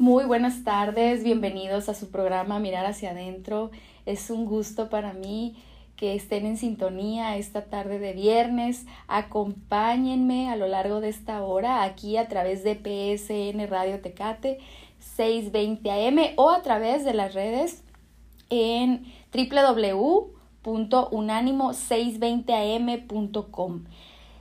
Muy buenas tardes, bienvenidos a su programa Mirar hacia adentro. Es un gusto para mí que estén en sintonía esta tarde de viernes. Acompáñenme a lo largo de esta hora aquí a través de PSN Radio Tecate 620 AM o a través de las redes en www.unánimo620am.com.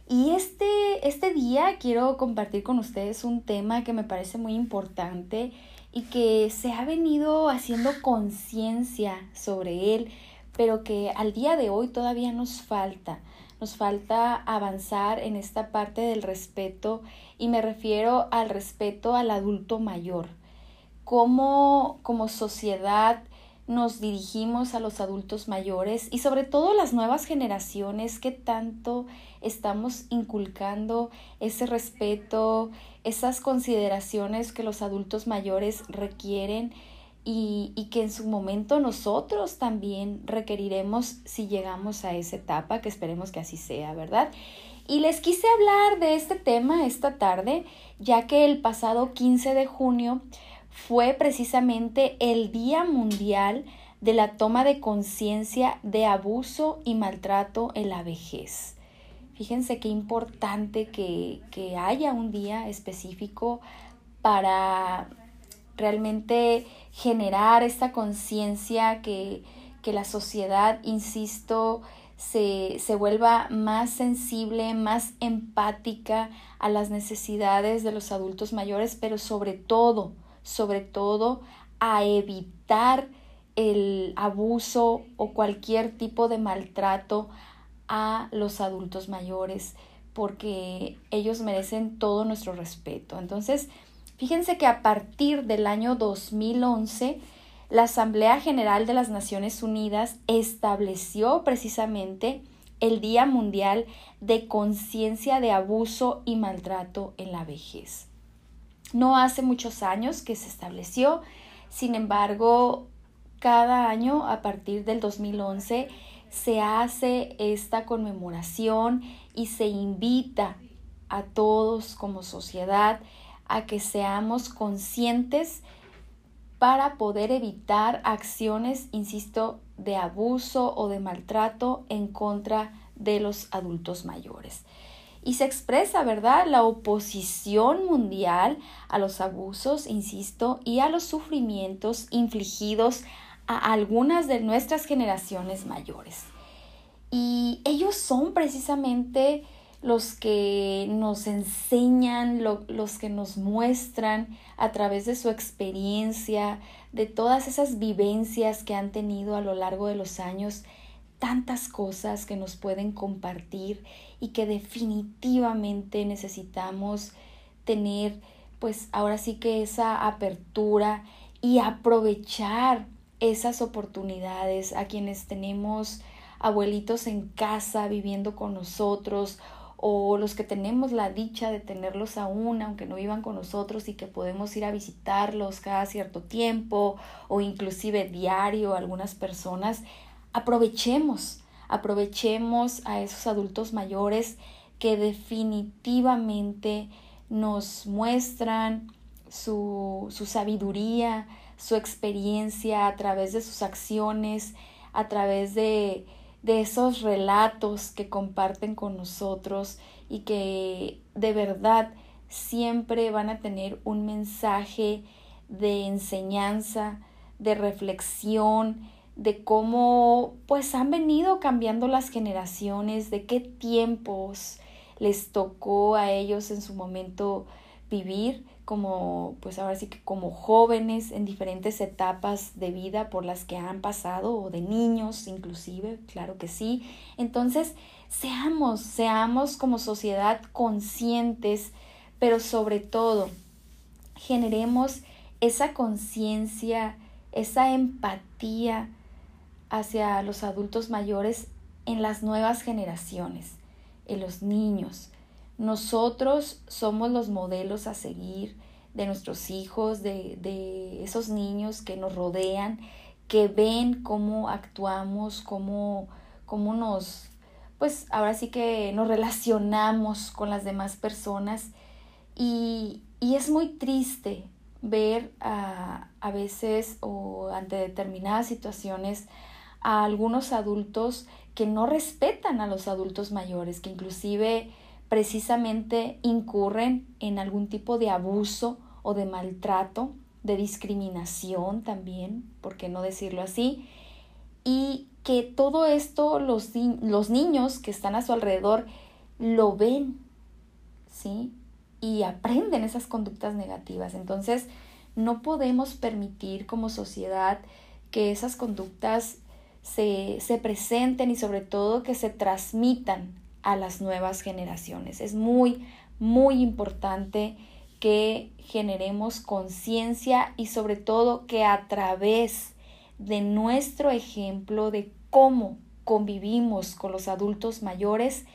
Y este, este día quiero compartir con ustedes un tema que me parece muy importante y que se ha venido haciendo conciencia sobre él, pero que al día de hoy todavía nos falta. Nos falta avanzar en esta parte del respeto y me refiero al respeto al adulto mayor. Cómo como sociedad nos dirigimos a los adultos mayores y sobre todo las nuevas generaciones que tanto estamos inculcando ese respeto, esas consideraciones que los adultos mayores requieren y, y, que en su momento nosotros también requeriremos si llegamos a esa etapa, que esperemos que así sea, ¿verdad? Y les quise hablar de este tema esta tarde, ya que el pasado 15 de junio fue precisamente el Día Mundial de la Toma de Conciencia de Abuso y Maltrato en la Vejez. Fíjense qué importante que, que haya un día específico para realmente generar esta conciencia que, que, la sociedad, insisto, se, se, vuelva más sensible, más empática a las necesidades de los adultos mayores, pero sobre todo, sobre todo a evitar el abuso o cualquier tipo de maltrato a los adultos mayores porque ellos merecen todo nuestro respeto. Entonces, fíjense que a partir del año 2011, la Asamblea General de las Naciones Unidas estableció precisamente el Día Mundial de Conciencia de Abuso y Maltrato en la Vejez. No hace muchos años que se estableció, sin embargo, cada año a partir del 2011 se hace esta conmemoración y se invita a todos como sociedad a que seamos conscientes para poder evitar acciones, insisto, de abuso o de maltrato en contra de los adultos mayores y se expresa, ¿verdad?, la oposición mundial a los abusos, insisto, y a los sufrimientos infligidos a algunas de nuestras generaciones mayores. Y ellos son precisamente los que nos enseñan, los que nos muestran a través de su experiencia, de todas esas vivencias que han tenido a lo largo de los años, tantas cosas que nos pueden compartir y que definitivamente necesitamos tener pues ahora sí que esa apertura y aprovechar esas oportunidades a quienes tenemos abuelitos en casa viviendo con nosotros o los que tenemos la dicha de tenerlos aún, aunque no vivan con nosotros y que podemos ir a visitarlos cada cierto tiempo o inclusive diario algunas personas, aprovechemos, aprovechemos a esos adultos mayores que definitivamente nos muestran su, su sabiduría, su experiencia a través de sus acciones, a través de, de esos relatos que comparten con nosotros y que de verdad siempre van a tener un mensaje de enseñanza, de reflexión, de cómo pues han venido cambiando las generaciones, de qué tiempos les tocó a ellos en su momento vivir como pues ahora sí que como jóvenes en diferentes etapas de vida por las que han pasado o de niños inclusive, claro que sí. Entonces, seamos, seamos como sociedad conscientes, pero sobre todo generemos esa conciencia, esa empatía hacia los adultos mayores en las nuevas generaciones, en los niños. Nosotros somos los modelos a seguir de nuestros hijos, de, de esos niños que nos rodean, que ven cómo actuamos, cómo, cómo nos, pues ahora sí que nos relacionamos con las demás personas. Y, y es muy triste ver a, a veces o ante determinadas situaciones a algunos adultos que no respetan a los adultos mayores, que inclusive precisamente incurren en algún tipo de abuso o de maltrato, de discriminación también, por qué no decirlo así, y que todo esto los, los niños que están a su alrededor lo ven, ¿sí? Y aprenden esas conductas negativas. Entonces, no podemos permitir como sociedad que esas conductas se, se presenten y sobre todo que se transmitan a las nuevas generaciones. Es muy, muy importante que generemos conciencia y sobre todo que a través de nuestro ejemplo de cómo convivimos con los adultos mayores,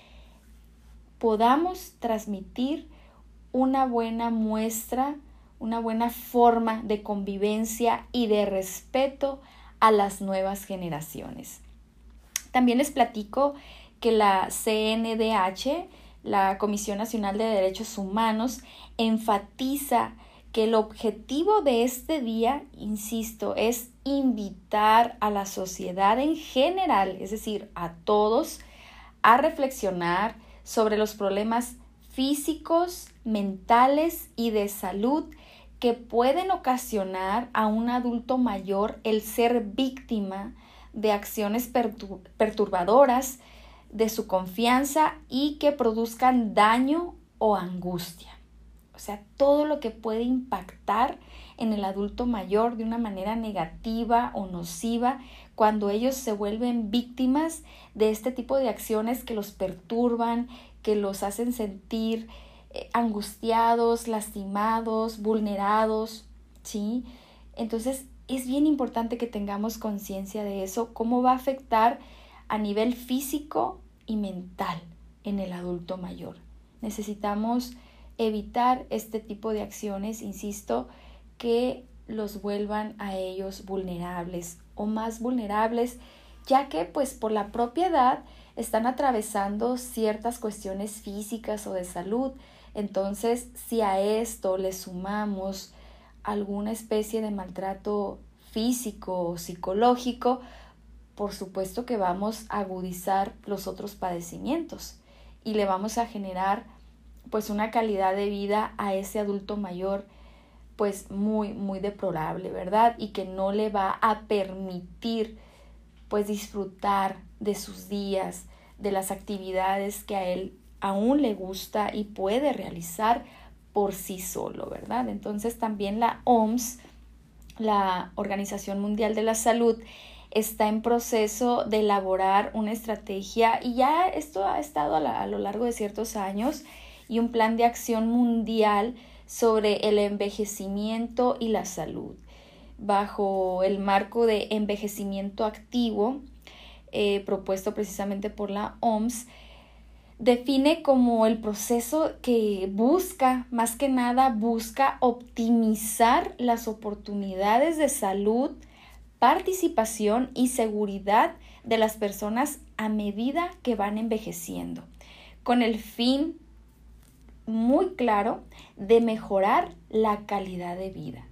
podamos transmitir una buena muestra, una buena forma de convivencia y de respeto a las nuevas generaciones. También les platico que la CNDH, la Comisión Nacional de Derechos Humanos, enfatiza que el objetivo de este día, insisto, es invitar a la sociedad en general, es decir, a todos, a reflexionar sobre los problemas físicos, mentales y de salud que pueden ocasionar a un adulto mayor el ser víctima de acciones perturbadoras de su confianza y que produzcan daño o angustia. O sea, todo lo que puede impactar en el adulto mayor de una manera negativa o nociva cuando ellos se vuelven víctimas de este tipo de acciones que los perturban, que los hacen sentir eh, angustiados, lastimados, vulnerados, ¿sí? Entonces es bien importante que tengamos conciencia de eso, cómo va a afectar a nivel físico mental en el adulto mayor. Necesitamos evitar este tipo de acciones, insisto, que los vuelvan a ellos vulnerables o más vulnerables, ya que pues por la propia edad están atravesando ciertas cuestiones físicas o de salud. Entonces, si a esto le sumamos alguna especie de maltrato físico o psicológico, por supuesto que vamos a agudizar los otros padecimientos y le vamos a generar pues una calidad de vida a ese adulto mayor pues muy muy deplorable, ¿verdad? Y que no le va a permitir pues disfrutar de sus días, de las actividades que a él aún le gusta y puede realizar por sí solo, ¿verdad? Entonces también la OMS, la Organización Mundial de la Salud, está en proceso de elaborar una estrategia y ya esto ha estado a, lo largo de ciertos años y un plan de acción mundial sobre el envejecimiento y la salud. Bajo el marco de envejecimiento activo eh, propuesto precisamente por la OMS define como el proceso que busca, más que nada, busca optimizar las oportunidades de salud participación y seguridad de las personas a medida que van envejeciendo, con el fin muy claro de mejorar la calidad de vida.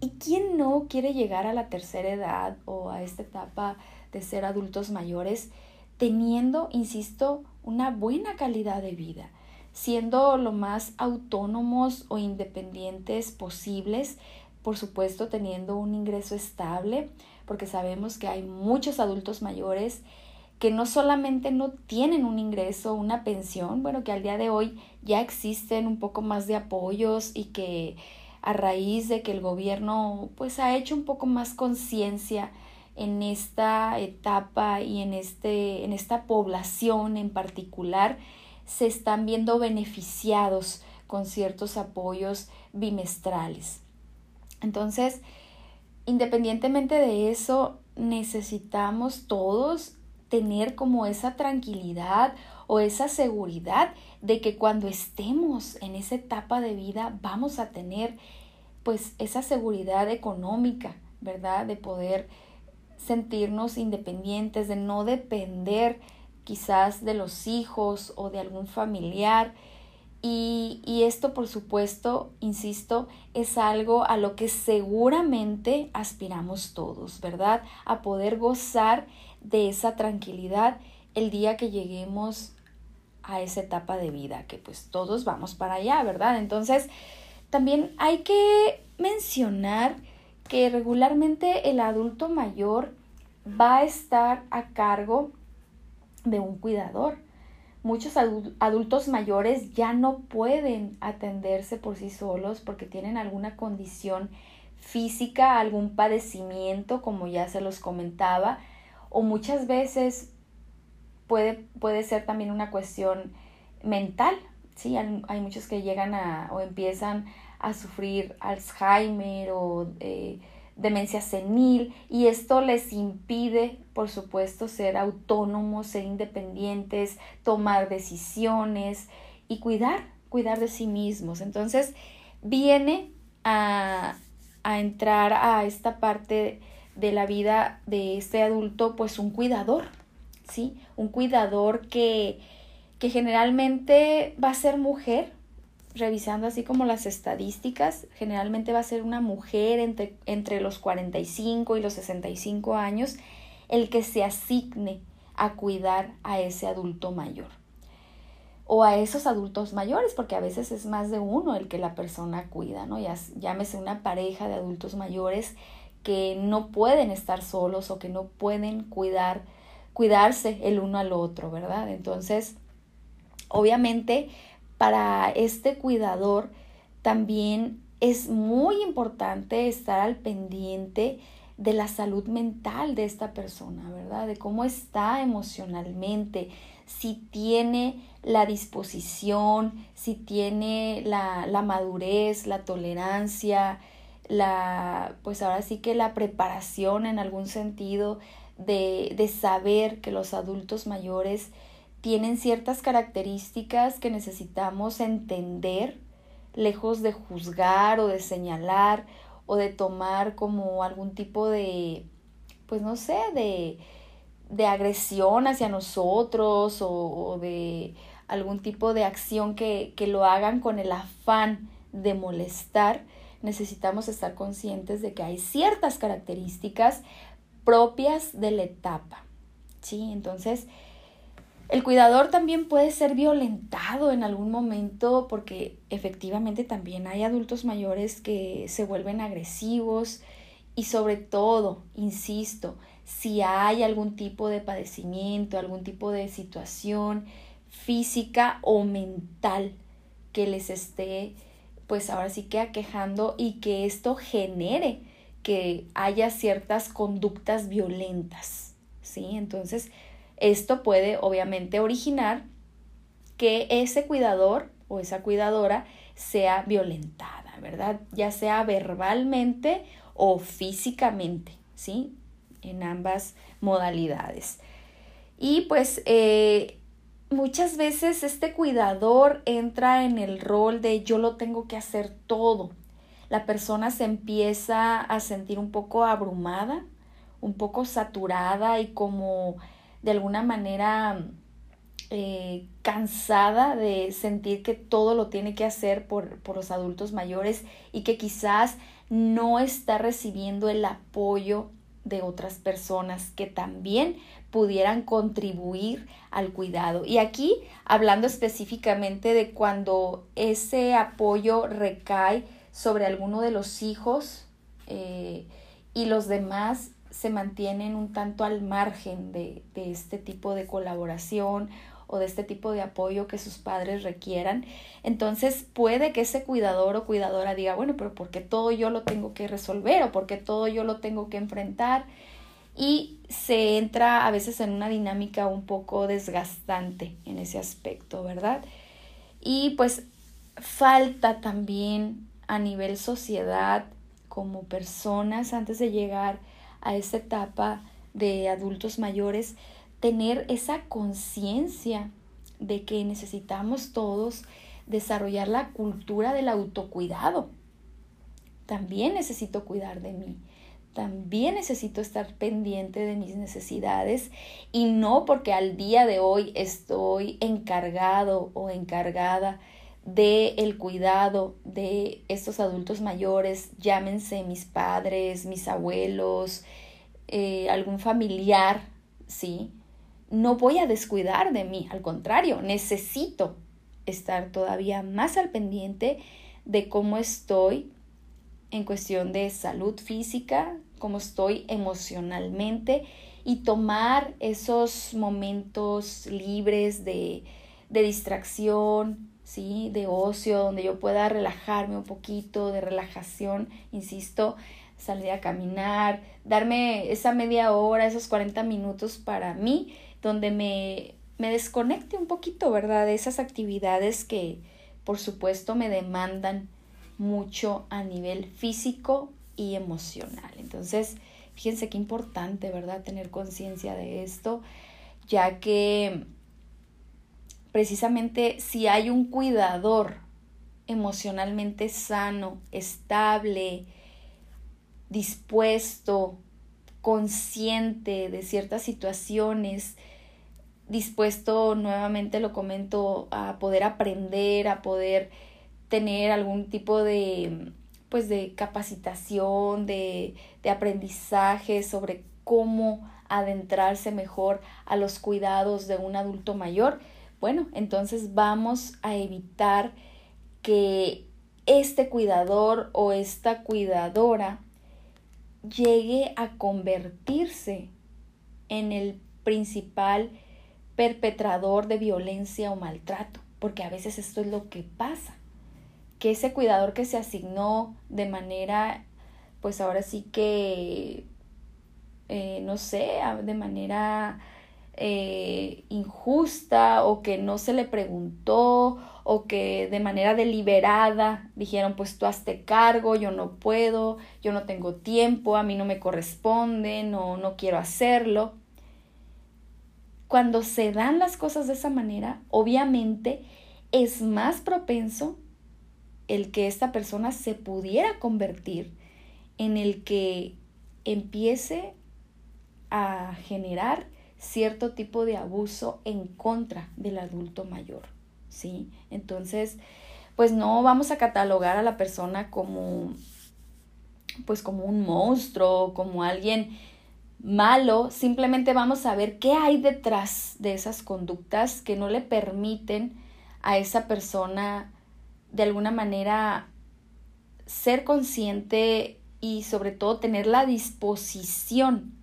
¿Y quién no quiere llegar a la tercera edad o a esta etapa de ser adultos mayores teniendo, insisto, una buena calidad de vida, siendo lo más autónomos o independientes posibles por supuesto teniendo un ingreso estable, porque sabemos que hay muchos adultos mayores que no solamente no tienen un ingreso, una pensión, bueno, que al día de hoy ya existen un poco más de apoyos y que a raíz de que el gobierno pues ha hecho un poco más conciencia en esta etapa y en, este, en esta población en particular, se están viendo beneficiados con ciertos apoyos bimestrales. Entonces, independientemente de eso, necesitamos todos tener como esa tranquilidad o esa seguridad de que cuando estemos en esa etapa de vida vamos a tener pues esa seguridad económica, ¿verdad? De poder sentirnos independientes, de no depender quizás de los hijos o de algún familiar Y, y, esto, por supuesto, insisto, es algo a lo que seguramente aspiramos todos, ¿verdad? A poder gozar de esa tranquilidad el día que lleguemos a esa etapa de vida, que pues todos vamos para allá, ¿verdad? Entonces, también hay que mencionar que regularmente el adulto mayor va a estar a cargo de un cuidador. Muchos adultos mayores ya no pueden atenderse por sí solos porque tienen alguna condición física, algún padecimiento, como ya se los comentaba, o muchas veces puede, puede ser también una cuestión mental, ¿sí? Hay, muchos que llegan a o empiezan a sufrir Alzheimer o eh, demencia senil y esto les impide, por supuesto, ser autónomos, ser independientes, tomar decisiones y cuidar, cuidar de sí mismos. Entonces, viene a, a entrar a esta parte de la vida de este adulto, pues un cuidador, ¿sí? Un cuidador que, que generalmente va a ser mujer, revisando así como las estadísticas, generalmente va a ser una mujer entre, entre los 45 y los 65 años el que se asigne a cuidar a ese adulto mayor o a esos adultos mayores, porque a veces es más de uno el que la persona cuida, ¿no? Ya, llámese una pareja de adultos mayores que no pueden estar solos o que no pueden cuidar, cuidarse el uno al otro, ¿verdad? Entonces, obviamente, para este cuidador también es muy importante estar al pendiente de la salud mental de esta persona, ¿verdad? De cómo está emocionalmente, si tiene la disposición, si tiene la, la madurez, la tolerancia, la, pues ahora sí que la preparación en algún sentido de, de saber que los adultos mayores tienen ciertas características que necesitamos entender, lejos de juzgar o de señalar o de tomar como algún tipo de, pues no sé, de, de agresión hacia nosotros o, o, de algún tipo de acción que, que lo hagan con el afán de molestar, necesitamos estar conscientes de que hay ciertas características propias de la etapa. ¿sí? Entonces, el cuidador también puede ser violentado en algún momento porque efectivamente también hay adultos mayores que se vuelven agresivos y sobre todo, insisto, si hay algún tipo de padecimiento, algún tipo de situación física o mental que les esté pues ahora sí que aquejando y que esto genere que haya ciertas conductas violentas, ¿sí? Entonces, esto puede obviamente originar que ese cuidador o esa cuidadora sea violentada, ¿verdad? Ya sea verbalmente o físicamente, ¿sí? En ambas modalidades. Y pues eh, muchas veces este cuidador entra en el rol de yo lo tengo que hacer todo. La persona se empieza a sentir un poco abrumada, un poco saturada y como de alguna manera eh, cansada de sentir que todo lo tiene que hacer por, por los adultos mayores y que quizás no está recibiendo el apoyo de otras personas que también pudieran contribuir al cuidado. Y aquí hablando específicamente de cuando ese apoyo recae sobre alguno de los hijos eh, y los demás se mantienen un tanto al margen de, de este tipo de colaboración o de este tipo de apoyo que sus padres requieran. Entonces puede que ese cuidador o cuidadora diga, bueno, pero ¿por qué todo yo lo tengo que resolver o por qué todo yo lo tengo que enfrentar? Y se entra a veces en una dinámica un poco desgastante en ese aspecto, ¿verdad? Y pues falta también a nivel sociedad como personas antes de llegar a esta etapa de adultos mayores, tener esa conciencia de que necesitamos todos desarrollar la cultura del autocuidado. También necesito cuidar de mí. También necesito estar pendiente de mis necesidades y no porque al día de hoy estoy encargado o encargada de el cuidado de estos adultos mayores, llámense mis padres, mis abuelos, eh, algún familiar, ¿sí? No voy a descuidar de mí, al contrario, necesito estar todavía más al pendiente de cómo estoy en cuestión de salud física, cómo estoy emocionalmente y tomar esos momentos libres de, de distracción, ¿sí? de ocio, donde yo pueda relajarme un poquito, de relajación, insisto, salir a caminar, darme esa media hora, esos 40 minutos para mí, donde me, me desconecte un poquito, ¿verdad? De esas actividades que, por supuesto, me demandan mucho a nivel físico y emocional. Entonces, fíjense qué importante, ¿verdad? Tener conciencia de esto, ya que precisamente si hay un cuidador emocionalmente sano, estable, dispuesto, consciente de ciertas situaciones, dispuesto, nuevamente lo comento, a poder aprender, a poder tener algún tipo de pues de capacitación, de, de aprendizaje sobre cómo adentrarse mejor a los cuidados de un adulto mayor, bueno, entonces vamos a evitar que este cuidador o esta cuidadora llegue a convertirse en el principal perpetrador de violencia o maltrato, porque a veces esto es lo que pasa, que ese cuidador que se asignó de manera, pues ahora sí que, eh, no sé, de manera eh, injusta o que no se le preguntó o que de manera deliberada dijeron pues tú hazte cargo, yo no puedo, yo no tengo tiempo, a mí no me corresponde, no, no quiero hacerlo. Cuando se dan las cosas de esa manera, obviamente es más propenso el que esta persona se pudiera convertir en el que empiece a generar cierto tipo de abuso en contra del adulto mayor, ¿sí? Entonces, pues no vamos a catalogar a la persona como pues como un monstruo, como alguien malo, simplemente vamos a ver qué hay detrás de esas conductas que no le permiten a esa persona de alguna manera ser consciente y sobre todo tener la disposición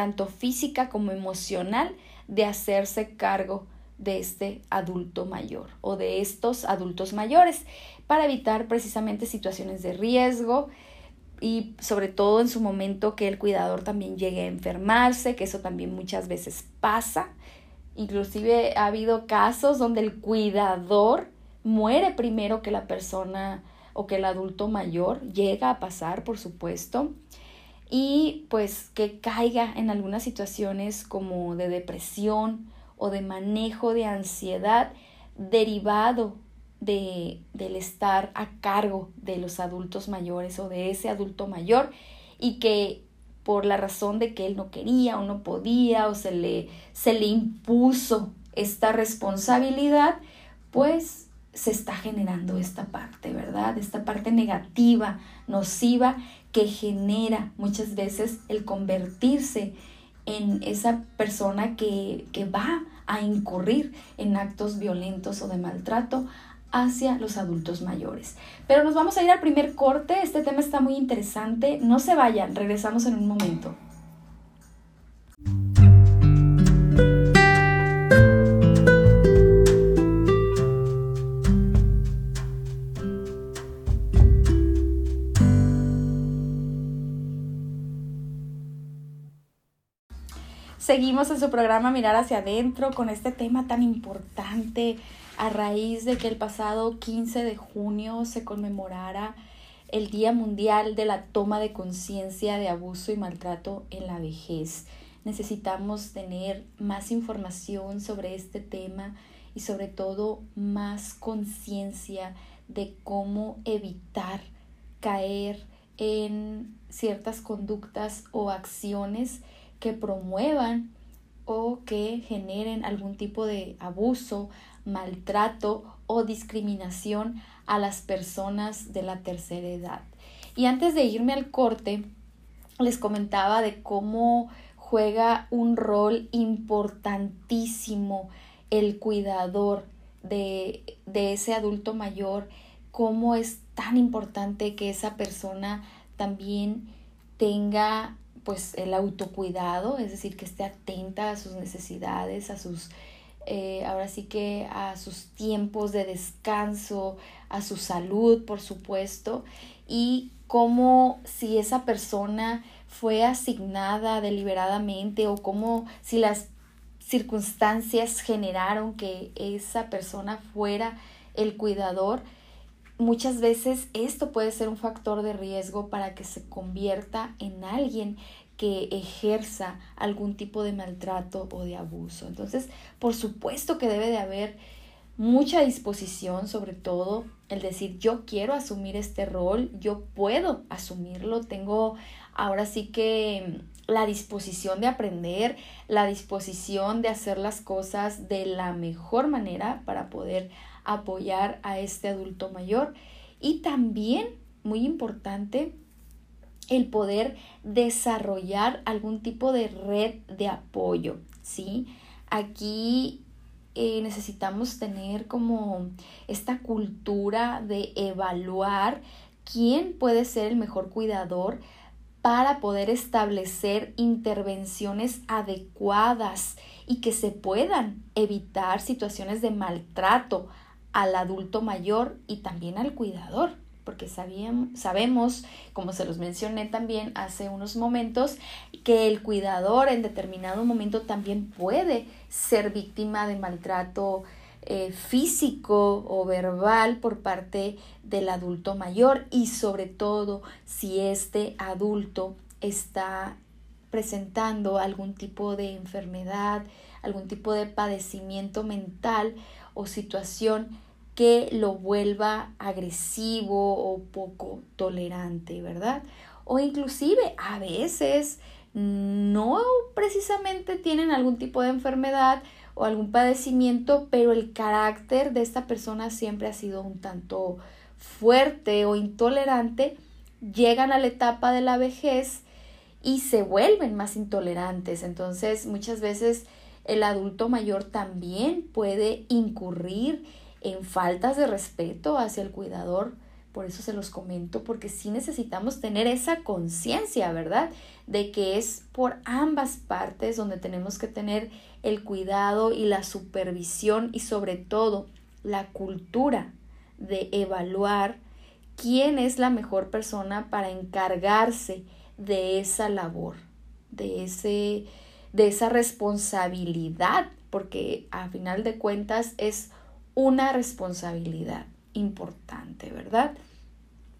tanto física como emocional, de hacerse cargo de este adulto mayor o de estos adultos mayores para evitar precisamente situaciones de riesgo y sobre todo en su momento que el cuidador también llegue a enfermarse, que eso también muchas veces pasa. Inclusive ha habido casos donde el cuidador muere primero que la persona o que el adulto mayor llega a pasar, por supuesto y pues que caiga en algunas situaciones como de depresión o de manejo de ansiedad derivado de, del estar a cargo de los adultos mayores o de ese adulto mayor y que por la razón de que él no quería o no podía o se le, se le impuso esta responsabilidad, pues se está generando esta parte, ¿verdad? Esta parte negativa, nociva, que genera muchas veces el convertirse en esa persona que, que va a incurrir en actos violentos o de maltrato hacia los adultos mayores. Pero nos vamos a ir al primer corte, este tema está muy interesante, no se vayan, regresamos en un momento. Seguimos en su programa Mirar hacia adentro con este tema tan importante a raíz de que el pasado 15 de junio se conmemorara el Día Mundial de la Toma de Conciencia de Abuso y Maltrato en la Vejez. Necesitamos tener más información sobre este tema y sobre todo más conciencia de cómo evitar caer en ciertas conductas o acciones que promuevan o que generen algún tipo de abuso maltrato o discriminación a las personas de la tercera edad. Y antes de irme al corte, les comentaba de cómo juega un rol importantísimo el cuidador de, de ese adulto mayor, cómo es tan importante que esa persona también tenga pues el autocuidado, es decir, que esté atenta a sus necesidades, a sus, eh, ahora sí que a sus tiempos de descanso, a su salud, por supuesto, y cómo si esa persona fue asignada deliberadamente o cómo si las circunstancias generaron que esa persona fuera el cuidador, muchas veces esto puede ser un factor de riesgo para que se convierta en alguien que ejerza algún tipo de maltrato o de abuso. Entonces, por supuesto que debe de haber mucha disposición, sobre todo el decir yo quiero asumir este rol, yo puedo asumirlo, tengo ahora sí que la disposición de aprender, la disposición de hacer las cosas de la mejor manera para poder apoyar a este adulto mayor y también, muy importante, el poder desarrollar algún tipo de red de apoyo, ¿sí? Aquí eh, necesitamos tener como esta cultura de evaluar quién puede ser el mejor cuidador para poder establecer intervenciones adecuadas y que se puedan evitar situaciones de maltrato al adulto mayor y también al cuidador, porque sabemos, como se los mencioné también hace unos momentos, que el cuidador en determinado momento también puede ser víctima de maltrato eh, físico o verbal por parte del adulto mayor y sobre todo si este adulto está presentando algún tipo de enfermedad, algún tipo de padecimiento mental o situación que lo vuelva agresivo o poco tolerante, ¿verdad? O inclusive a veces no precisamente tienen algún tipo de enfermedad o algún padecimiento, pero el carácter de esta persona siempre ha sido un tanto fuerte o intolerante, llegan a la etapa de la vejez y se vuelven más intolerantes. Entonces muchas veces el adulto mayor también puede incurrir en faltas de respeto hacia el cuidador. Por eso se los comento, porque sí necesitamos tener esa conciencia, ¿verdad? De que es por ambas partes donde tenemos que tener el cuidado y la supervisión y sobre todo la cultura de evaluar quién es la mejor persona para encargarse de esa labor, de ese de esa responsabilidad, porque a final de cuentas es una responsabilidad importante, ¿verdad?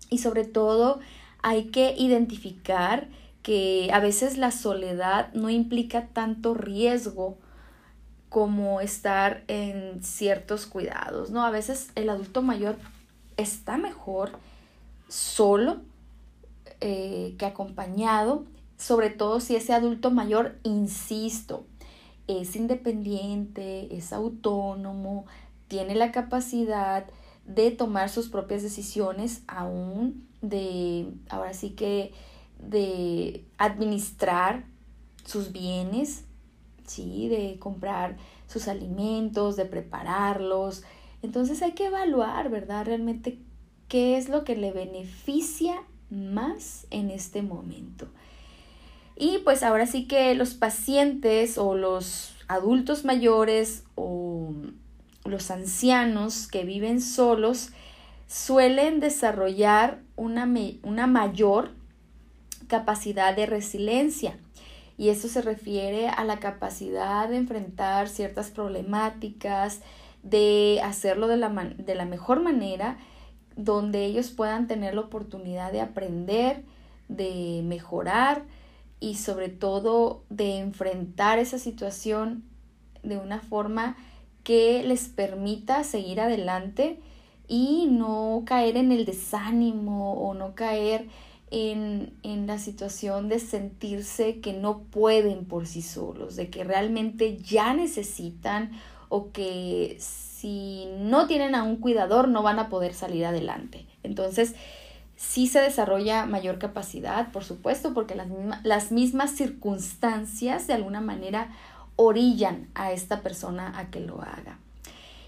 Y sobre todo hay que identificar que a veces la soledad no implica tanto riesgo como estar en ciertos cuidados, ¿no? A veces el adulto mayor está mejor solo eh, que acompañado sobre todo si ese adulto mayor, insisto, es independiente, es autónomo, tiene la capacidad de tomar sus propias decisiones, aún de, ahora sí que, de administrar sus bienes, ¿sí? de comprar sus alimentos, de prepararlos. Entonces hay que evaluar, ¿verdad? Realmente qué es lo que le beneficia más en este momento. Y pues ahora sí que los pacientes o los adultos mayores o los ancianos que viven solos suelen desarrollar una, una mayor capacidad de resiliencia. Y esto se refiere a la capacidad de enfrentar ciertas problemáticas, de hacerlo de la, de la mejor manera, donde ellos puedan tener la oportunidad de aprender, de mejorar, y sobre todo de enfrentar esa situación de una forma que les permita seguir adelante y no caer en el desánimo o no caer en, en, la situación de sentirse que no pueden por sí solos, de que realmente ya necesitan o que si no tienen a un cuidador no van a poder salir adelante. Entonces, sí se desarrolla mayor capacidad, por supuesto, porque las, las mismas circunstancias de alguna manera orillan a esta persona a que lo haga.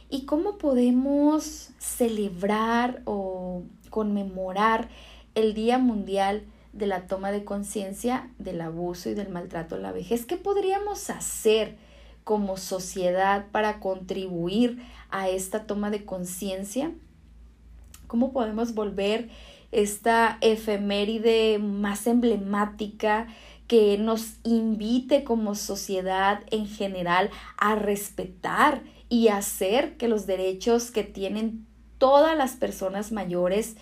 ¿Y cómo podemos celebrar o conmemorar el Día Mundial de la Toma de Conciencia del Abuso y del Maltrato a la Vejez? ¿Qué podríamos hacer como sociedad para contribuir a esta toma de conciencia? ¿Cómo podemos volver esta efeméride más emblemática que nos invite como sociedad en general a respetar y hacer que los derechos que tienen todas las personas mayores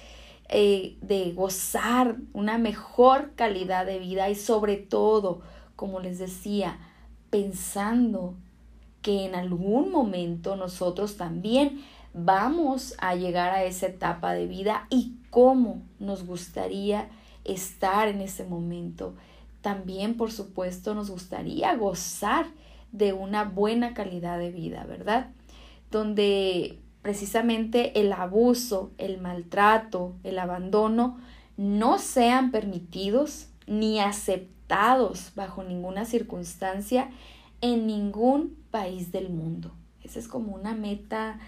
eh, de gozar una mejor calidad de vida y sobre todo, como les decía, pensando que en algún momento nosotros también vamos a llegar a esa etapa de vida y cómo nos gustaría estar en ese momento. También, por supuesto, nos gustaría gozar de una buena calidad de vida, ¿verdad? Donde precisamente el abuso, el maltrato, el abandono no sean permitidos ni aceptados bajo ninguna circunstancia en ningún país del mundo. Esa es como una meta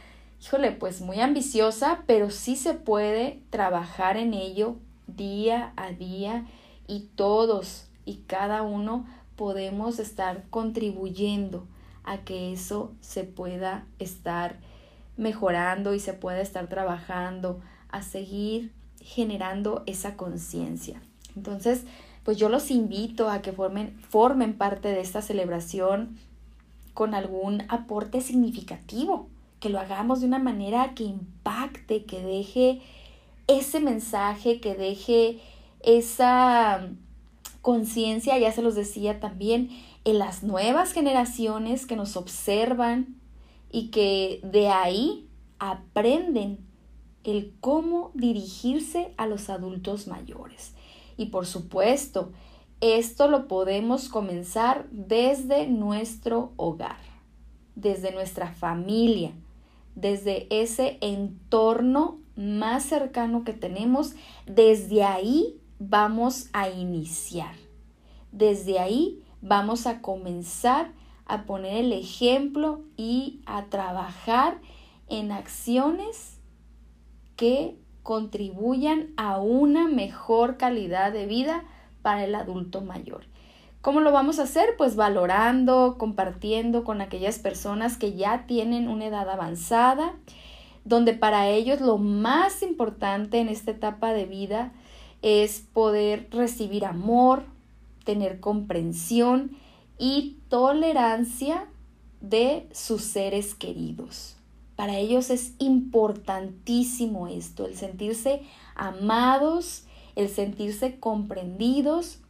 híjole, pues muy ambiciosa, pero sí se puede trabajar en ello día a día y todos y cada uno podemos estar contribuyendo a que eso se pueda estar mejorando y se pueda estar trabajando, a seguir generando esa conciencia. Entonces, pues yo los invito a que formen, formen parte de esta celebración con algún aporte significativo que lo hagamos de una manera que impacte, que deje ese mensaje, que deje esa conciencia, ya se los decía también, en las nuevas generaciones que nos observan y que de ahí aprenden el cómo dirigirse a los adultos mayores. Y por supuesto, esto lo podemos comenzar desde nuestro hogar, desde nuestra familia, desde ese entorno más cercano que tenemos, desde ahí vamos a iniciar. Desde ahí vamos a comenzar a poner el ejemplo y a trabajar en acciones que contribuyan a una mejor calidad de vida para el adulto mayor. ¿Cómo lo vamos a hacer? Pues valorando, compartiendo con aquellas personas que ya tienen una edad avanzada, donde para ellos lo más importante en esta etapa de vida es poder recibir amor, tener comprensión y tolerancia de sus seres queridos. Para ellos es importantísimo esto, el sentirse amados, el sentirse comprendidos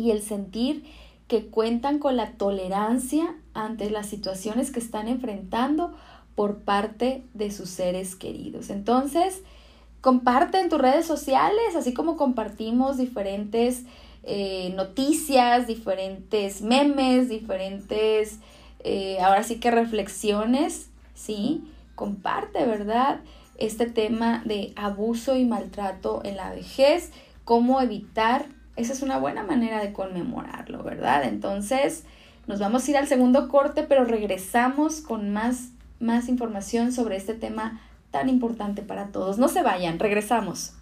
y el sentir que cuentan con la tolerancia ante las situaciones que están enfrentando por parte de sus seres queridos. Entonces, comparte en tus redes sociales, así como compartimos diferentes eh, noticias, diferentes memes, diferentes, eh, ahora sí que reflexiones, ¿sí? Comparte, ¿verdad? Este tema de abuso y maltrato en la vejez, cómo evitar esa es una buena manera de conmemorarlo, ¿verdad? Entonces, nos vamos a ir al segundo corte, pero regresamos con más, más información sobre este tema tan importante para todos. No se vayan, regresamos.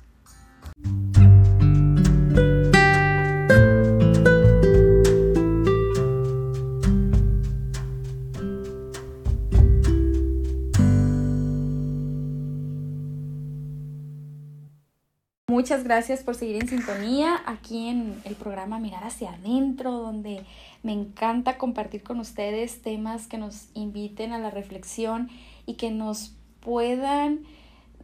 Muchas gracias por seguir en sintonía aquí en el programa Mirar hacia adentro, donde me encanta compartir con ustedes temas que nos inviten a la reflexión y que nos puedan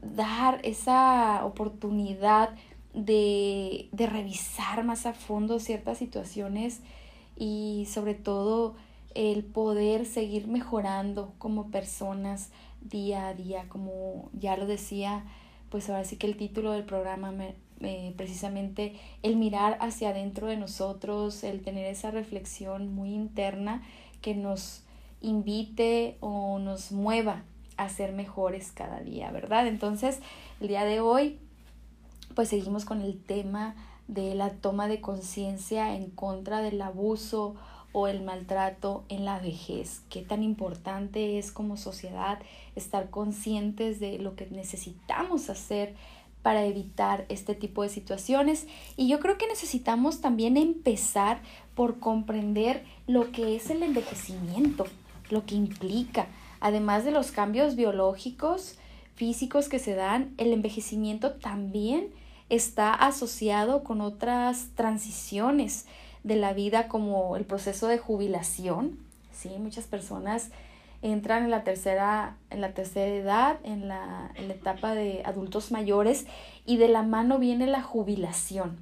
dar esa oportunidad de, de revisar más a fondo ciertas situaciones y sobre todo el poder seguir mejorando como personas día a día, como ya lo decía pues ahora sí que el título del programa me, precisamente el mirar hacia adentro de nosotros, el tener esa reflexión muy interna que nos invite o nos mueva a ser mejores cada día, ¿verdad? Entonces, el día de hoy, pues seguimos con el tema de la toma de conciencia en contra del abuso o el maltrato en la vejez. Qué tan importante es como sociedad estar conscientes de lo que necesitamos hacer para evitar este tipo de situaciones. Y yo creo que necesitamos también empezar por comprender lo que es el envejecimiento, lo que implica, además de los cambios biológicos, físicos que se dan, el envejecimiento también está asociado con otras transiciones de la vida como el proceso de jubilación. ¿sí? Muchas personas entran en la tercera, en la tercera edad, en la, en la etapa de adultos mayores y de la mano viene la jubilación.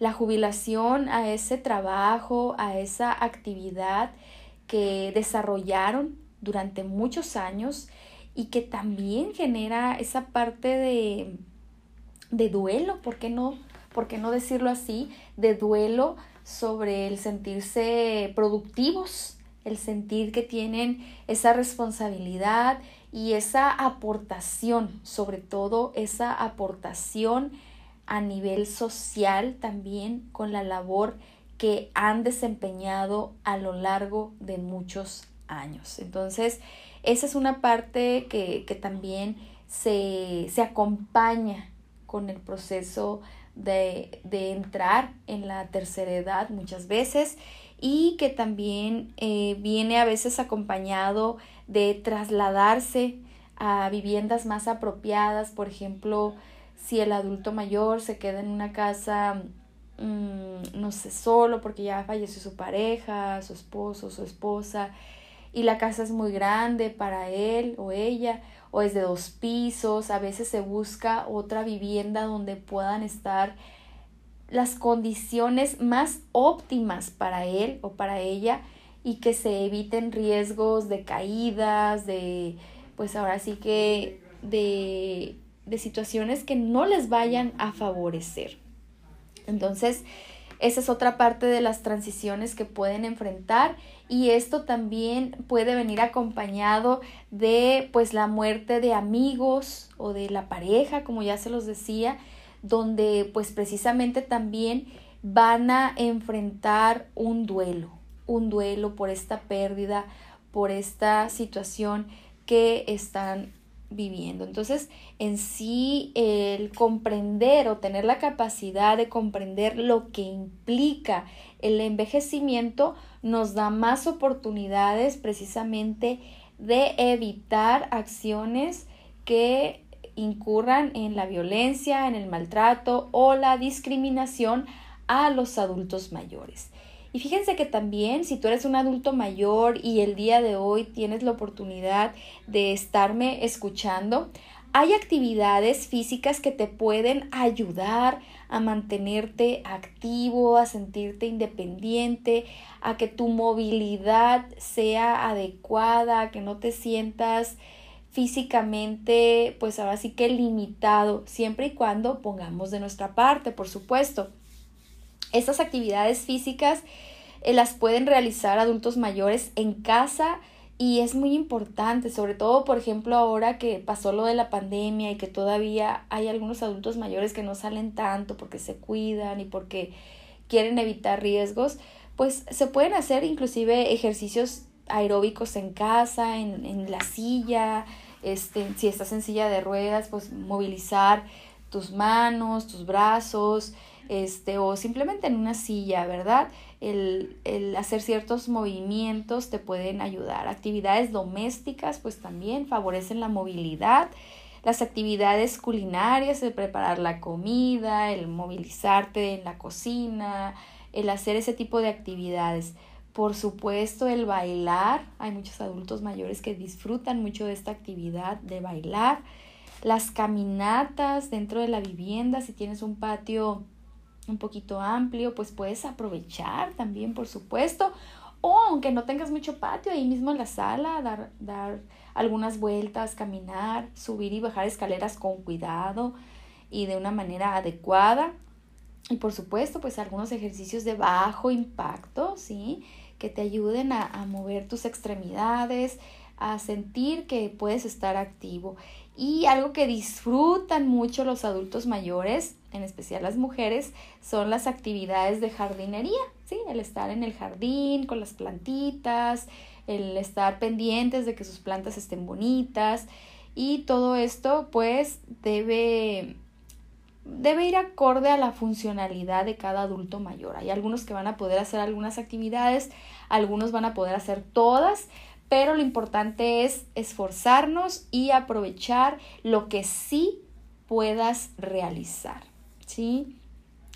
La jubilación a ese trabajo, a esa actividad que desarrollaron durante muchos años y que también genera esa parte de, de duelo, ¿por qué no? ¿Por qué no decirlo así? De duelo sobre el sentirse productivos, el sentir que tienen esa responsabilidad y esa aportación, sobre todo esa aportación a nivel social también con la labor que han desempeñado a lo largo de muchos años. Entonces, esa es una parte que, también se, se acompaña con el proceso de, entrar en la tercera edad muchas veces y que también eh, viene a veces acompañado de trasladarse a viviendas más apropiadas, por ejemplo, si el adulto mayor se queda en una casa, mm, no sé, solo porque ya falleció su pareja, su esposo, su esposa, y la casa es muy grande para él o ella, o es de dos pisos, a veces se busca otra vivienda donde puedan estar las condiciones más óptimas para él o para ella y que se eviten riesgos de caídas, de, pues ahora sí que de, de situaciones que no les vayan a favorecer. Entonces, esa es otra parte de las transiciones que pueden enfrentar y esto también puede venir acompañado de pues la muerte de amigos o de la pareja, como ya se los decía, donde pues precisamente también van a enfrentar un duelo, un duelo por esta pérdida, por esta situación que están viviendo. Entonces, en sí, el comprender o tener la capacidad de comprender lo que implica el envejecimiento nos da más oportunidades precisamente de evitar acciones que incurran en la violencia, en el maltrato o la discriminación a los adultos mayores. Y fíjense que también si tú eres un adulto mayor y el día de hoy tienes la oportunidad de estarme escuchando, hay actividades físicas que te pueden ayudar a mantenerte activo, a sentirte independiente, a que tu movilidad sea adecuada, a que no te sientas físicamente, pues ahora sí que limitado, siempre y cuando pongamos de nuestra parte, por supuesto. Estas actividades físicas eh, las pueden realizar adultos mayores en casa y es muy importante, sobre todo, por ejemplo, ahora que pasó lo de la pandemia y que todavía hay algunos adultos mayores que no salen tanto porque se cuidan y porque quieren evitar riesgos, pues se pueden hacer inclusive ejercicios aeróbicos en casa, en, en la silla, este, si estás en silla de ruedas, pues movilizar tus manos, tus brazos, este, o simplemente en una silla, ¿verdad? El, el, hacer ciertos movimientos te pueden ayudar. Actividades domésticas, pues también favorecen la movilidad. Las actividades culinarias, el preparar la comida, el movilizarte en la cocina, el hacer ese tipo de actividades. Por supuesto, el bailar. Hay muchos adultos mayores que disfrutan mucho de esta actividad de bailar. Las caminatas dentro de la vivienda, si tienes un patio un poquito amplio, pues puedes aprovechar también, por supuesto. O aunque no tengas mucho patio, ahí mismo en la sala, dar, dar algunas vueltas, caminar, subir y bajar escaleras con cuidado y de una manera adecuada. Y por supuesto, pues algunos ejercicios de bajo impacto, ¿sí? Que te ayuden a, a mover tus extremidades, a sentir que puedes estar activo. Y algo que disfrutan mucho los adultos mayores, en especial las mujeres, son las actividades de jardinería, ¿sí? El estar en el jardín con las plantitas, el estar pendientes de que sus plantas estén bonitas y todo esto pues debe debe ir acorde a la funcionalidad de cada adulto mayor. Hay algunos que van a poder hacer algunas actividades, algunos van a poder hacer todas, pero lo importante es esforzarnos y aprovechar lo que sí puedas realizar, ¿sí?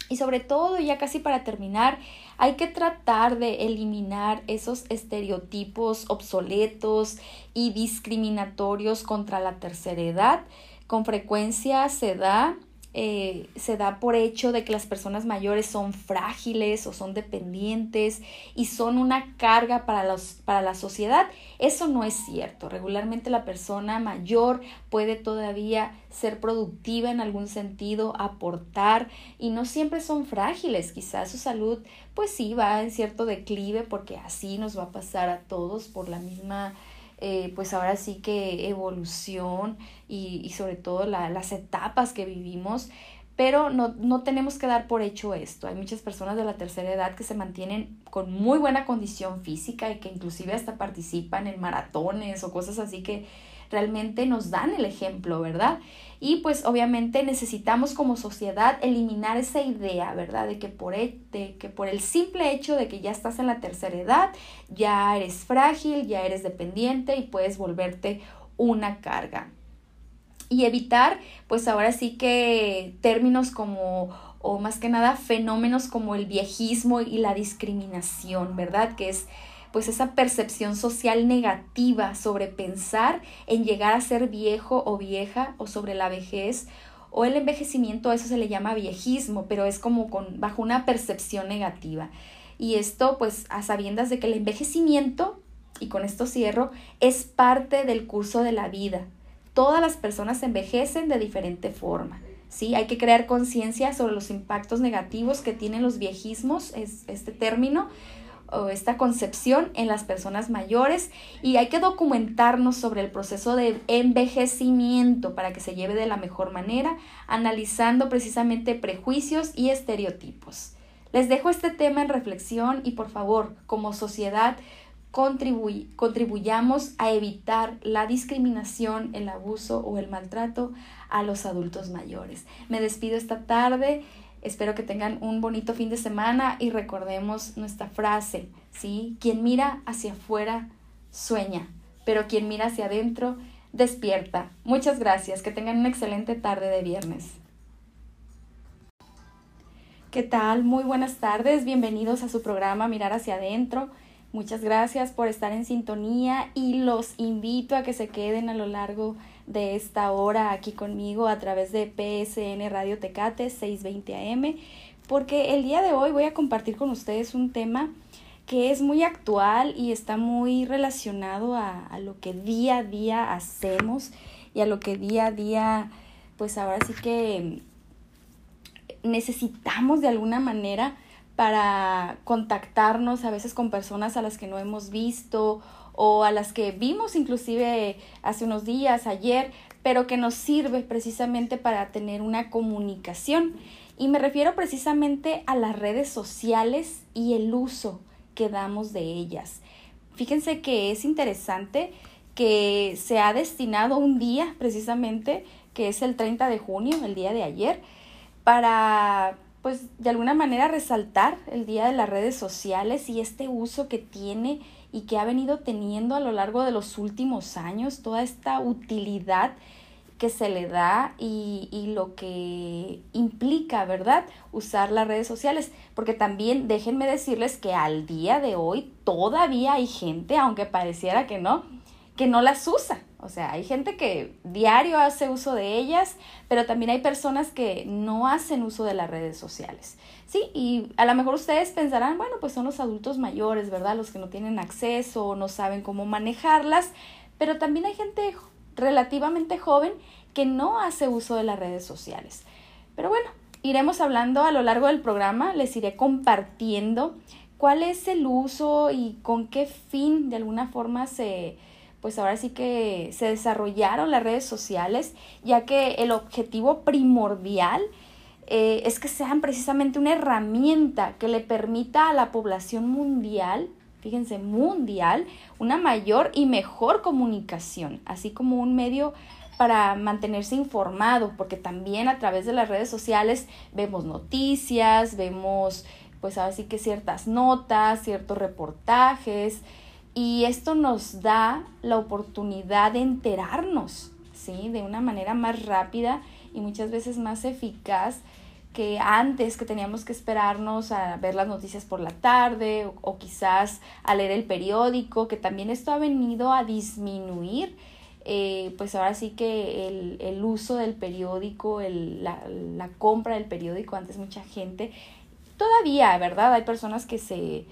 Y sobre todo, ya casi para terminar, hay que tratar de eliminar esos estereotipos obsoletos y discriminatorios contra la tercera edad. Con frecuencia se da eh, se da por hecho de que las personas mayores son frágiles o son dependientes y son una carga para, los, para la sociedad. Eso no es cierto. Regularmente la persona mayor puede todavía ser productiva en algún sentido, aportar y no siempre son frágiles. Quizás su salud pues sí va en cierto declive porque así nos va a pasar a todos por la misma eh, pues ahora sí que evolución y, y sobre todo la, las etapas que vivimos, pero no, no tenemos que dar por hecho esto. Hay muchas personas de la tercera edad que se mantienen con muy buena condición física y que inclusive hasta participan en maratones o cosas así que realmente nos dan el ejemplo, ¿verdad? Y pues obviamente necesitamos como sociedad eliminar esa idea, ¿verdad? De que por, e, que por el simple hecho de que ya estás en la tercera edad, ya eres frágil, ya eres dependiente y puedes volverte una carga. Y evitar, pues ahora sí que términos como o más que nada fenómenos como el viejismo y la discriminación, ¿verdad? Que es pues esa percepción social negativa sobre pensar en llegar a ser viejo o vieja o sobre la vejez o el envejecimiento, eso se le llama viejismo, pero es como con, bajo una percepción negativa. Y esto pues a sabiendas de que el envejecimiento, y con esto cierro, es parte del curso de la vida. Todas las personas envejecen de diferente forma. ¿sí? Hay que crear conciencia sobre los impactos negativos que tienen los viejismos, es este término, o esta concepción en las personas mayores y hay que documentarnos sobre el proceso de envejecimiento para que se lleve de la mejor manera, analizando precisamente prejuicios y estereotipos. Les dejo este tema en reflexión y por favor, como sociedad, contribuyamos a evitar la discriminación, el abuso o el maltrato a los adultos mayores. Me despido esta tarde. Espero que tengan un bonito fin de semana y recordemos nuestra frase, ¿sí? Quien mira hacia afuera sueña, pero quien mira hacia adentro despierta. Muchas gracias, que tengan una excelente tarde de viernes. ¿Qué tal? Muy buenas tardes, bienvenidos a su programa Mirar hacia adentro. Muchas gracias por estar en sintonía y los invito a que se queden a lo largo de esta hora aquí conmigo a través de PSN Radio Tecate 620 AM, porque el día de hoy voy a compartir con ustedes un tema que es muy actual y está muy relacionado a, a lo que día a día hacemos y a lo que día a día, pues ahora sí que necesitamos de alguna manera para contactarnos a veces con personas a las que no hemos visto o a las que vimos inclusive hace unos días, ayer, pero que nos sirve precisamente para tener una comunicación. Y me refiero precisamente a las redes sociales y el uso que damos de ellas. Fíjense que es interesante que se ha destinado un día precisamente, que es el 30 de junio, el día de ayer, para pues de alguna manera resaltar el día de las redes sociales y este uso que tiene y que ha venido teniendo a lo largo de los últimos años, toda esta utilidad que se le da y, y, lo que implica, ¿verdad? Usar las redes sociales. Porque también déjenme decirles que al día de hoy todavía hay gente, aunque pareciera que no, que no las usa. O sea, hay gente que diario hace uso de ellas, pero también hay personas que no hacen uso de las redes sociales. Sí, y a lo mejor ustedes pensarán, bueno, pues son los adultos mayores, ¿verdad? Los que no tienen acceso o no saben cómo manejarlas, pero también hay gente relativamente joven que no hace uso de las redes sociales. Pero bueno, iremos hablando a lo largo del programa, les iré compartiendo cuál es el uso y con qué fin de alguna forma se, pues ahora sí que se desarrollaron las redes sociales, ya que el objetivo primordial eh, es que sean precisamente una herramienta que le permita a la población mundial, fíjense, mundial, una mayor y mejor comunicación, así como un medio para mantenerse informado, porque también a través de las redes sociales vemos noticias, vemos pues ahora sí que ciertas notas, ciertos reportajes, y esto nos da la oportunidad de enterarnos, ¿sí? De una manera más rápida y muchas veces más eficaz que antes que teníamos que esperarnos a ver las noticias por la tarde o, quizás a leer el periódico, que también esto ha venido a disminuir eh, pues ahora sí que el, el uso del periódico, el, la, la, compra del periódico, antes mucha gente, todavía, ¿verdad? Hay personas que se,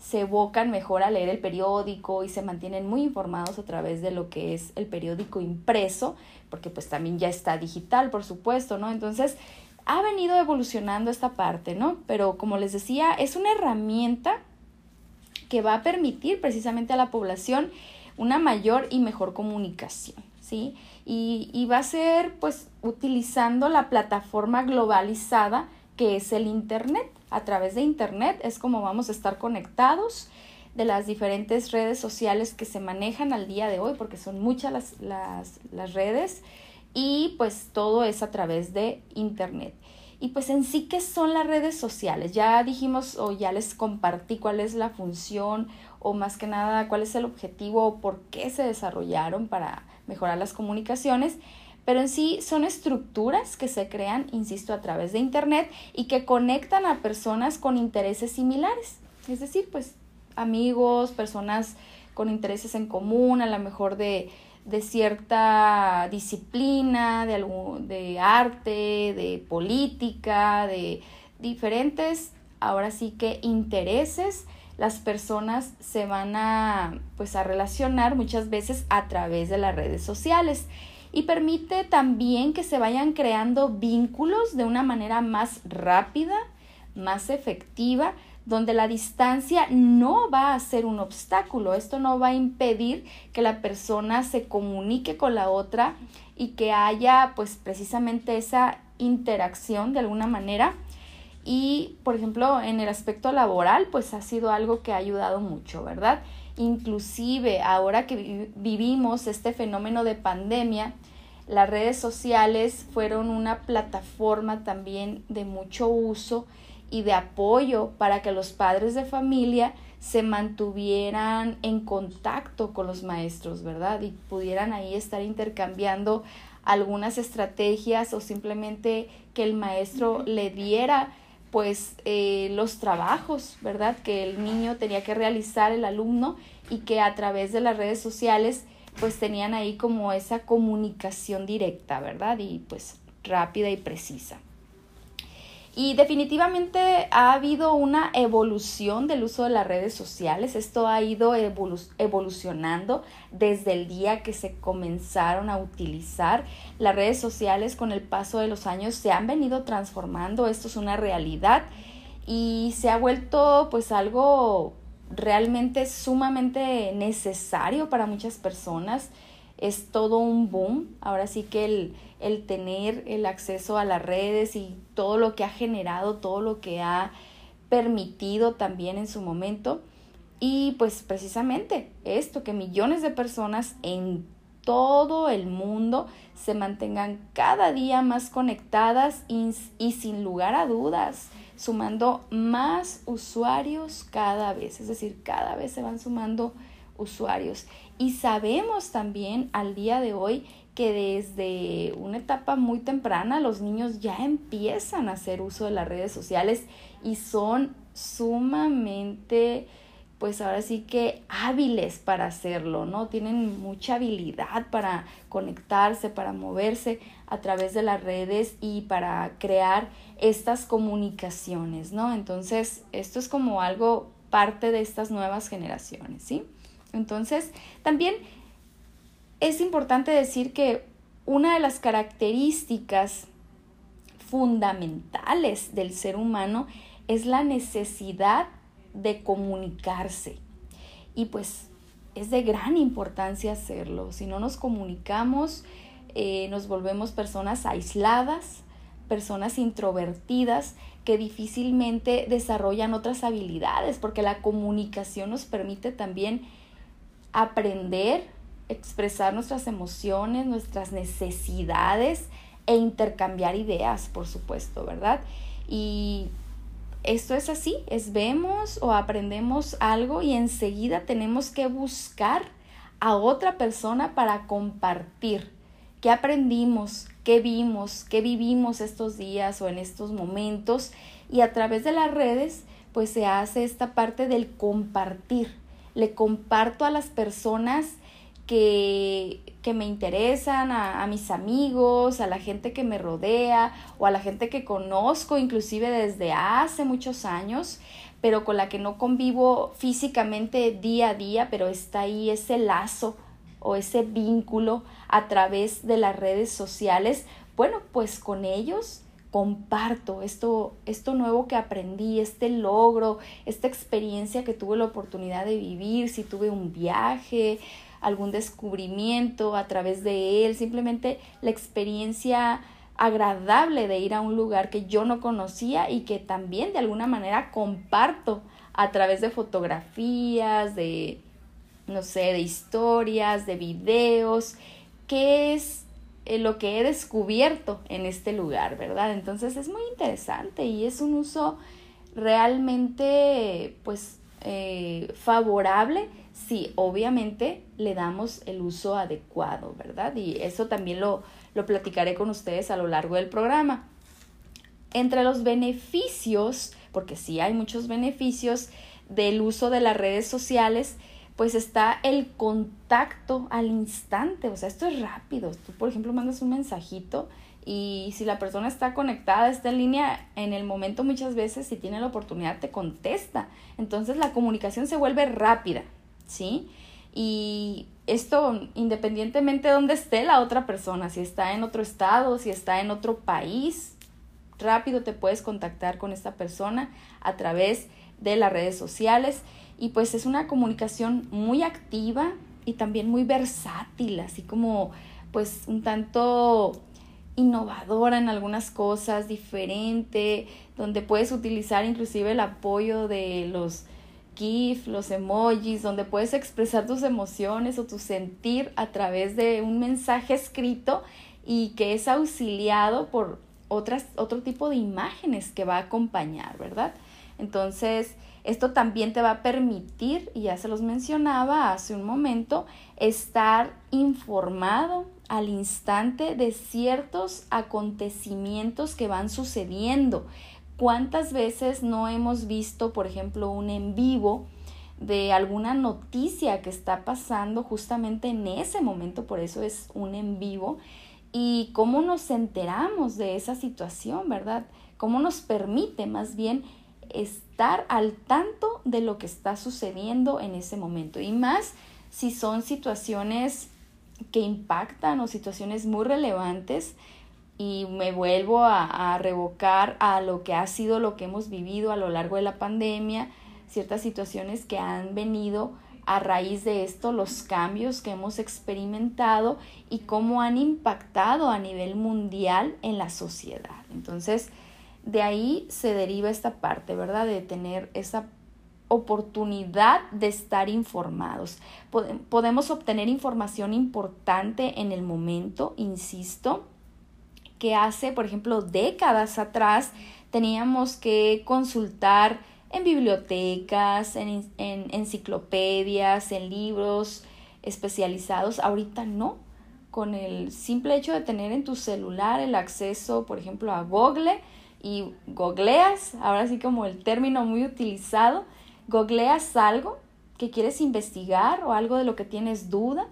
se evocan mejor a leer el periódico y se mantienen muy informados a través de lo que es el periódico impreso, porque pues también ya está digital, por supuesto, ¿no? Entonces, ha venido evolucionando esta parte, ¿no? Pero como les decía, es una herramienta que va a permitir precisamente a la población una mayor y mejor comunicación, ¿sí? Y, y va a ser pues utilizando la plataforma globalizada que es el Internet. A través de Internet es como vamos a estar conectados de las diferentes redes sociales que se manejan al día de hoy, porque son muchas las, las, las redes y pues todo es a través de Internet. Y pues en sí, ¿qué son las redes sociales? Ya dijimos o ya les compartí cuál es la función o más que nada cuál es el objetivo o por qué se desarrollaron para mejorar las comunicaciones. Pero en sí son estructuras que se crean, insisto, a través de Internet y que conectan a personas con intereses similares. Es decir, pues amigos, personas con intereses en común, a lo mejor de de cierta disciplina, de, de arte, de política, de diferentes, ahora sí que intereses, las personas se van a, pues, a relacionar muchas veces a través de las redes sociales. Y permite también que se vayan creando vínculos de una manera más rápida, más efectiva, donde la distancia no va a ser un obstáculo, esto no va a impedir que la persona se comunique con la otra y que haya pues precisamente esa interacción de alguna manera y por ejemplo en el aspecto laboral pues ha sido algo que ha ayudado mucho, ¿verdad? Inclusive ahora que vivimos este fenómeno de pandemia, las redes sociales fueron una plataforma también de mucho uso y de apoyo para que los padres de familia se mantuvieran en contacto con los maestros, ¿verdad? Y pudieran ahí estar intercambiando algunas estrategias o simplemente que el maestro le diera pues eh, los trabajos, ¿verdad? Que el niño tenía que realizar, el alumno, y que a través de las redes sociales pues tenían ahí como esa comunicación directa, ¿verdad? Y pues rápida y precisa. Y definitivamente ha habido una evolución del uso de las redes sociales. Esto ha ido evolucionando desde el día que se comenzaron a utilizar. Las redes sociales con el paso de los años se han venido transformando. Esto es una realidad y se ha vuelto pues algo realmente sumamente necesario para muchas personas. Es todo un boom. Ahora sí que el el tener el acceso a las redes y todo lo que ha generado, todo lo que ha permitido también en su momento. Y pues precisamente esto, que millones de personas en todo el mundo se mantengan cada día más conectadas y, sin lugar a dudas, sumando más usuarios cada vez. Es decir, cada vez se van sumando usuarios. Y sabemos también al día de hoy que desde una etapa muy temprana los niños ya empiezan a hacer uso de las redes sociales y son sumamente, pues ahora sí que hábiles para hacerlo, ¿no? Tienen mucha habilidad para conectarse, para moverse a través de las redes y para crear estas comunicaciones, ¿no? Entonces, esto es como algo parte de estas nuevas generaciones, ¿sí? Entonces, también es importante decir que una de las características fundamentales del ser humano es la necesidad de comunicarse. Y pues es de gran importancia hacerlo. Si no nos comunicamos, eh, nos volvemos personas aisladas, personas introvertidas que difícilmente desarrollan otras habilidades, porque la comunicación nos permite también aprender, expresar nuestras emociones, nuestras necesidades e intercambiar ideas, por supuesto, ¿verdad? Y esto es así, es vemos o aprendemos algo y enseguida tenemos que buscar a otra persona para compartir qué aprendimos, qué vimos, qué vivimos estos días o en estos momentos y a través de las redes pues se hace esta parte del compartir. Le comparto a las personas que, me interesan, a, mis amigos, a la gente que me rodea o a la gente que conozco inclusive desde hace muchos años, pero con la que no convivo físicamente día a día, pero está ahí ese lazo o ese vínculo a través de las redes sociales. Bueno, pues con ellos comparto esto, esto nuevo que aprendí, este logro, esta experiencia que tuve la oportunidad de vivir, si tuve un viaje, algún descubrimiento a través de él, simplemente la experiencia agradable de ir a un lugar que yo no conocía y que también de alguna manera comparto a través de fotografías, de, no sé, de historias, de videos, qué es eh, lo que he descubierto en este lugar, ¿verdad? Entonces es muy interesante y es un uso realmente, pues, eh, favorable si obviamente le damos el uso adecuado, ¿verdad? Y eso también lo, lo platicaré con ustedes a lo largo del programa. Entre los beneficios, porque sí hay muchos beneficios del uso de las redes sociales, pues está el contacto al instante, o sea, esto es rápido. Tú, por ejemplo, mandas un mensajito y si la persona está conectada, está en línea, en el momento muchas veces, si tiene la oportunidad, te contesta. Entonces la comunicación se vuelve rápida, ¿sí? Y esto independientemente de dónde esté la otra persona, si está en otro estado, si está en otro país, rápido te puedes contactar con esta persona a través de las redes sociales y pues es una comunicación muy activa y también muy versátil, así como pues un tanto innovadora en algunas cosas, diferente, donde puedes utilizar inclusive el apoyo de los GIF, los emojis, donde puedes expresar tus emociones o tu sentir a través de un mensaje escrito y que es auxiliado por otras, otro tipo de imágenes que va a acompañar, ¿verdad? Entonces, esto también te va a permitir, y ya se los mencionaba hace un momento, estar informado al instante de ciertos acontecimientos que van sucediendo ¿Cuántas veces no hemos visto, por ejemplo, un en vivo de alguna noticia que está pasando justamente en ese momento, por eso es un en vivo, y cómo nos enteramos de esa situación, ¿verdad? ¿Cómo nos permite más bien estar al tanto de lo que está sucediendo en ese momento? Y más si son situaciones que impactan o situaciones muy relevantes, y me vuelvo a, revocar a lo que ha sido lo que hemos vivido a lo largo de la pandemia, ciertas situaciones que han venido a raíz de esto, los cambios que hemos experimentado y cómo han impactado a nivel mundial en la sociedad. Entonces, de ahí se deriva esta parte, ¿verdad? De tener esa oportunidad de estar informados. Podemos obtener información importante en el momento, insisto, que hace, por ejemplo, décadas atrás teníamos que consultar en bibliotecas, en, enciclopedias, en libros especializados. Ahorita no. Con el simple hecho de tener en tu celular el acceso, por ejemplo, a Google y googleas, ahora sí como el término muy utilizado, googleas algo que quieres investigar o algo de lo que tienes duda,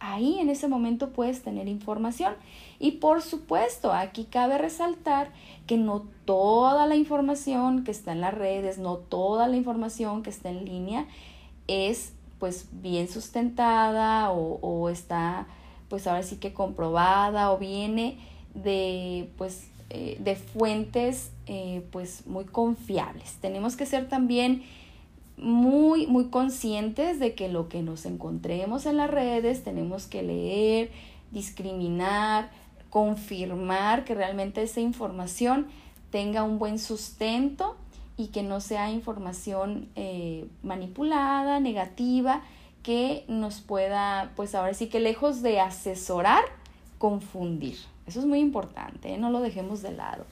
ahí en ese momento puedes tener información. Y por supuesto, aquí cabe resaltar que no toda la información que está en las redes, no toda la información que está en línea es pues bien sustentada o, o está pues ahora sí que comprobada o viene de pues eh, de fuentes eh, pues muy confiables. Tenemos que ser también muy, muy conscientes de que lo que nos encontremos en las redes tenemos que leer, discriminar, confirmar que realmente esa información tenga un buen sustento y que no sea información eh, manipulada, negativa, que nos pueda, pues ahora sí que lejos de asesorar, confundir. Eso es muy importante, ¿eh? no lo dejemos de lado.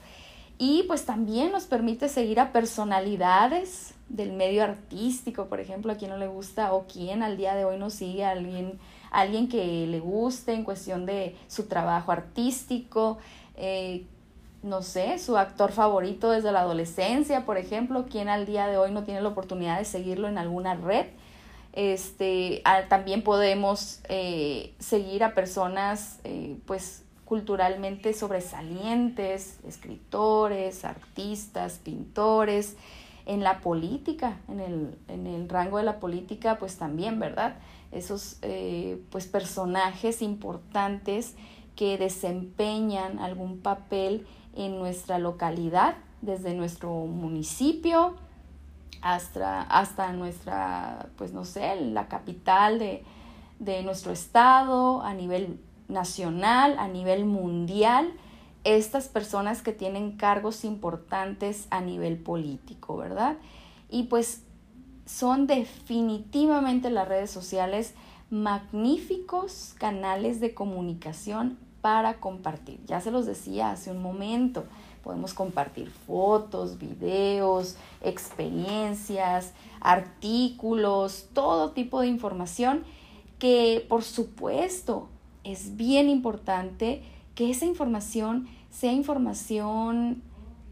Y pues también nos permite seguir a personalidades del medio artístico, por ejemplo, a quien no le gusta o quien al día de hoy no sigue a alguien, alguien que le guste en cuestión de su trabajo artístico, eh, no sé, su actor favorito desde la adolescencia, por ejemplo, quien al día de hoy no tiene la oportunidad de seguirlo en alguna red. Este, también podemos eh, seguir a personas eh, pues culturalmente sobresalientes, escritores, artistas, pintores, en la política, en el, en el rango de la política, pues también, ¿verdad? Esos eh, pues personajes importantes que desempeñan algún papel en nuestra localidad, desde nuestro municipio hasta, hasta nuestra, pues no sé, la capital de, de nuestro estado, a nivel nacional, a nivel mundial, estas personas que tienen cargos importantes a nivel político, ¿verdad? Y pues son definitivamente las redes sociales magníficos canales de comunicación para compartir. Ya se los decía hace un momento, podemos compartir fotos, videos, experiencias, artículos, todo tipo de información que por supuesto es bien importante que esa información sea información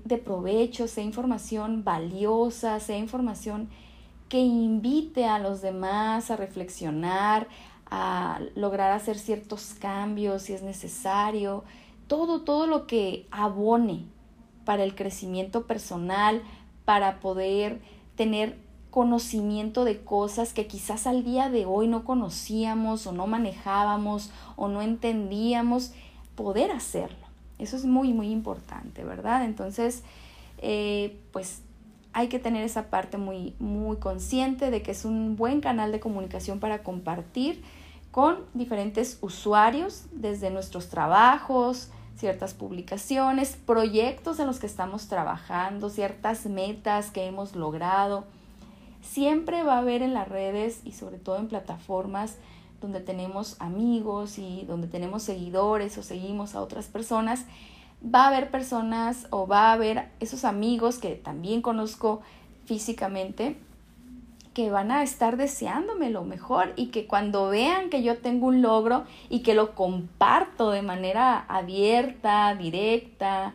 de provecho, sea información valiosa, sea información que invite a los demás a reflexionar, a lograr hacer ciertos cambios si es necesario, todo, todo lo que abone para el crecimiento personal, para poder tener conocimiento de cosas que quizás al día de hoy no conocíamos o no manejábamos o no entendíamos, poder hacerlo. Eso es muy, muy importante, ¿verdad? Entonces, eh, pues hay que tener esa parte muy, muy consciente de que es un buen canal de comunicación para compartir con diferentes usuarios desde nuestros trabajos, ciertas publicaciones, proyectos en los que estamos trabajando, ciertas metas que hemos logrado siempre va a haber en las redes y sobre todo en plataformas donde tenemos amigos y donde tenemos seguidores o seguimos a otras personas, va a haber personas o va a haber esos amigos que también conozco físicamente que van a estar deseándome lo mejor y que cuando vean que yo tengo un logro y que lo comparto de manera abierta, directa,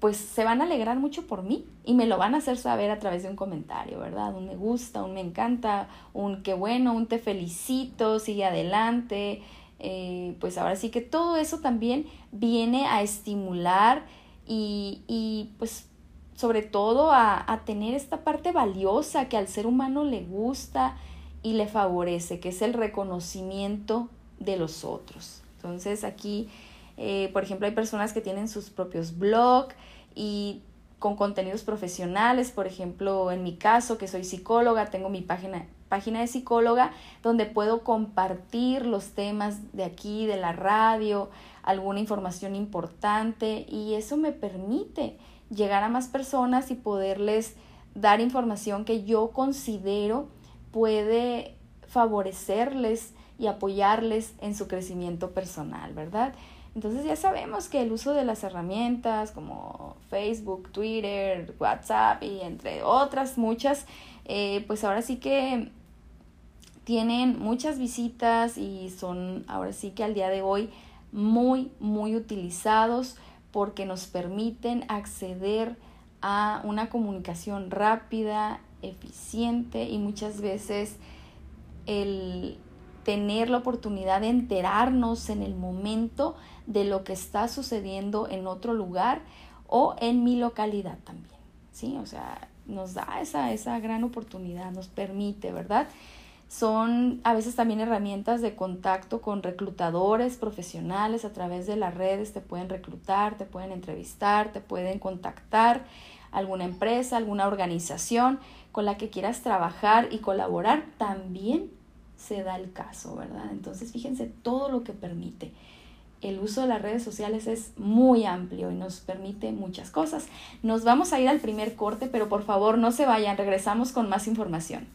pues se van a alegrar mucho por mí y me lo van a hacer saber a través de un comentario, ¿verdad? Un me gusta, un me encanta, un qué bueno, un te felicito, sigue adelante. Eh, pues ahora sí que todo eso también viene a estimular y, y pues sobre todo a, a, tener esta parte valiosa que al ser humano le gusta y le favorece, que es el reconocimiento de los otros. Entonces aquí eh, por ejemplo, hay personas que tienen sus propios blogs y con contenidos profesionales, por ejemplo, en mi caso, que soy psicóloga, tengo mi página, página de psicóloga donde puedo compartir los temas de aquí, de la radio, alguna información importante y eso me permite llegar a más personas y poderles dar información que yo considero puede favorecerles y apoyarles en su crecimiento personal, ¿verdad? Entonces ya sabemos que el uso de las herramientas como Facebook, Twitter, WhatsApp y entre otras muchas, eh, pues ahora sí que tienen muchas visitas y son ahora sí que al día de hoy muy, muy utilizados porque nos permiten acceder a una comunicación rápida, eficiente y muchas veces el tener la oportunidad de enterarnos en el momento de lo que está sucediendo en otro lugar o en mi localidad también, ¿sí? O sea, nos da esa, esa gran oportunidad, nos permite, ¿verdad? son a veces también herramientas de contacto con reclutadores profesionales a través de las redes, te pueden reclutar, te pueden entrevistar, te pueden contactar alguna empresa, alguna organización con la que quieras trabajar y colaborar, también se da el caso, ¿verdad? Entonces fíjense todo lo que permite. El uso de las redes sociales es muy amplio y nos permite muchas cosas. Nos vamos a ir al primer corte, pero por favor no se vayan, regresamos con más información.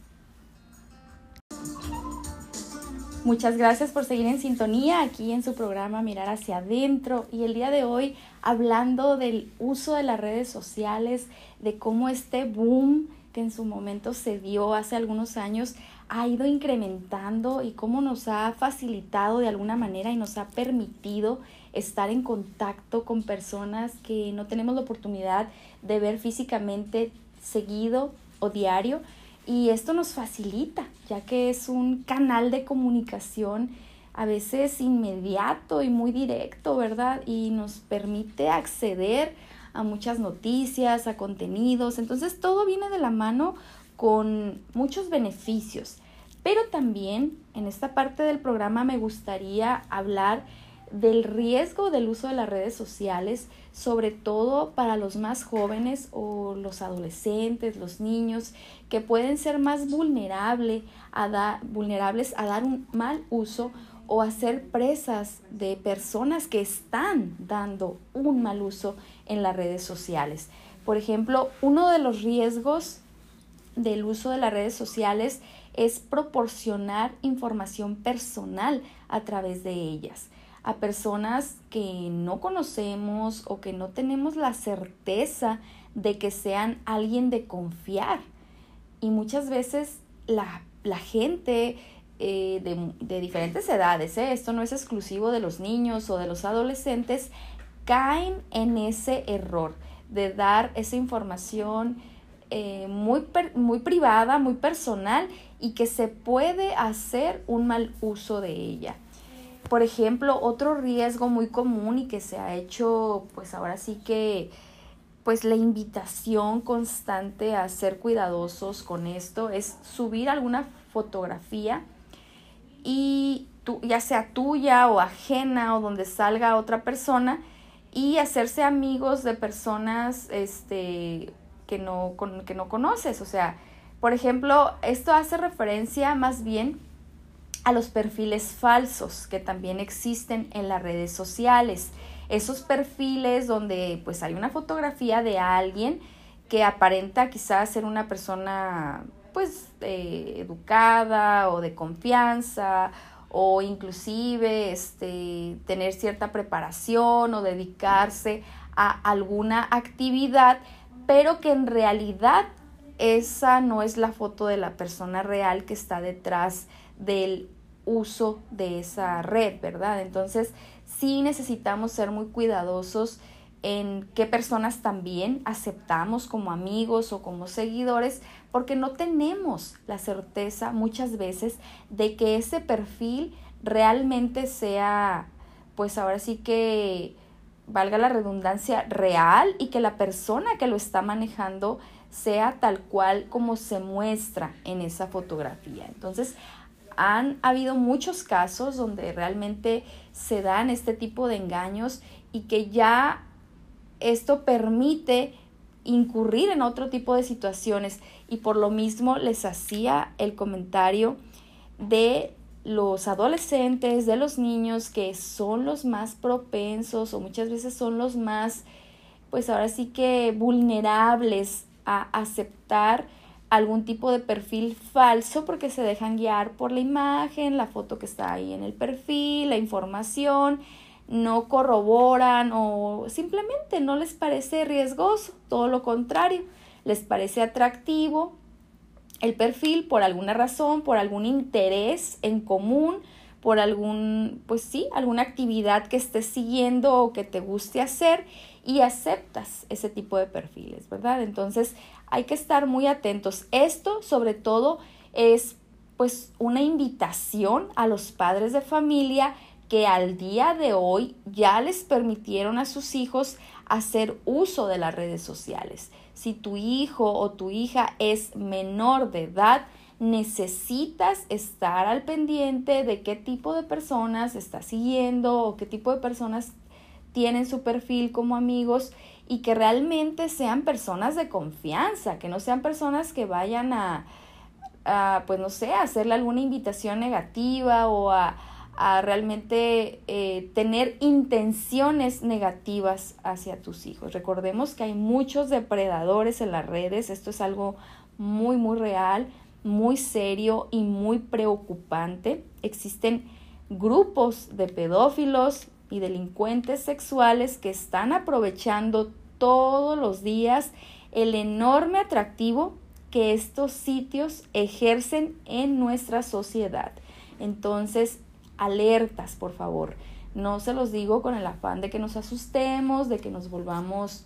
Muchas gracias por seguir en sintonía aquí en su programa Mirar hacia adentro y el día de hoy hablando del uso de las redes sociales, de cómo este boom que en su momento se dio hace algunos años ha ido incrementando y cómo nos ha facilitado de alguna manera y nos ha permitido estar en contacto con personas que no tenemos la oportunidad de ver físicamente seguido o diario. Y esto nos facilita, ya que es un canal de comunicación a veces inmediato y muy directo, ¿verdad? Y nos permite acceder a muchas noticias, a contenidos. Entonces todo viene de la mano con muchos beneficios. Pero también en esta parte del programa me gustaría hablar del riesgo del uso de las redes sociales, sobre todo para los más jóvenes o los adolescentes, los niños, que pueden ser más a vulnerables a dar un mal uso o a ser presas de personas que están dando un mal uso en las redes sociales. Por ejemplo, uno de los riesgos del uso de las redes sociales es proporcionar información personal a través de ellas a personas que no conocemos o que no tenemos la certeza de que sean alguien de confiar. Y muchas veces la, gente eh, de, diferentes edades, ¿eh? esto no es exclusivo de los niños o de los adolescentes, caen en ese error de dar esa información eh, muy, muy privada, muy personal y que se puede hacer un mal uso de ella. Por ejemplo, otro riesgo muy común y que se ha hecho, pues ahora sí que, pues la invitación constante a ser cuidadosos con esto es subir alguna fotografía y ya sea tuya o ajena o donde salga otra persona y hacerse amigos de personas este, que, no, que no conoces. O sea, por ejemplo, esto hace referencia más bien a los perfiles falsos que también existen en las redes sociales. Esos perfiles donde pues hay una fotografía de alguien que aparenta quizás ser una persona pues eh, educada o de confianza o inclusive este, tener cierta preparación o dedicarse a alguna actividad, pero que en realidad esa no es la foto de la persona real que está detrás del uso de esa red, ¿verdad? Entonces, sí necesitamos ser muy cuidadosos en qué personas también aceptamos como amigos o como seguidores, porque no tenemos la certeza muchas veces de que ese perfil realmente sea, pues ahora sí que valga la redundancia, real y que la persona que lo está manejando sea tal cual como se muestra en esa fotografía. Entonces, han habido muchos casos donde realmente se dan este tipo de engaños y que ya esto permite incurrir en otro tipo de situaciones y por lo mismo les hacía el comentario de los adolescentes, de los niños que son los más propensos o muchas veces son los más, pues ahora sí que vulnerables a aceptar algún tipo de perfil falso porque se dejan guiar por la imagen, la foto que está ahí en el perfil, la información, no corroboran o simplemente no les parece riesgoso, todo lo contrario, les parece atractivo el perfil por alguna razón, por algún interés en común, por algún, pues sí, alguna actividad que estés siguiendo o que te guste hacer y aceptas ese tipo de perfiles, ¿verdad? Entonces hay que estar muy atentos. Esto sobre todo es pues una invitación a los padres de familia que al día de hoy ya les permitieron a sus hijos hacer uso de las redes sociales. Si tu hijo o tu hija es menor de edad, necesitas estar al pendiente de qué tipo de personas estás siguiendo o qué tipo de personas tienen su perfil como amigos y que realmente sean personas de confianza, que no sean personas que vayan a, pues no sé, a hacerle alguna invitación negativa o a, realmente eh, tener intenciones negativas hacia tus hijos. Recordemos que hay muchos depredadores en las redes, esto es algo muy, muy real, muy serio y muy preocupante. Existen grupos de pedófilos y delincuentes sexuales que están aprovechando todos los días el enorme atractivo que estos sitios ejercen en nuestra sociedad. Entonces, alertas, por favor. No se los digo con el afán de que nos asustemos, de que nos volvamos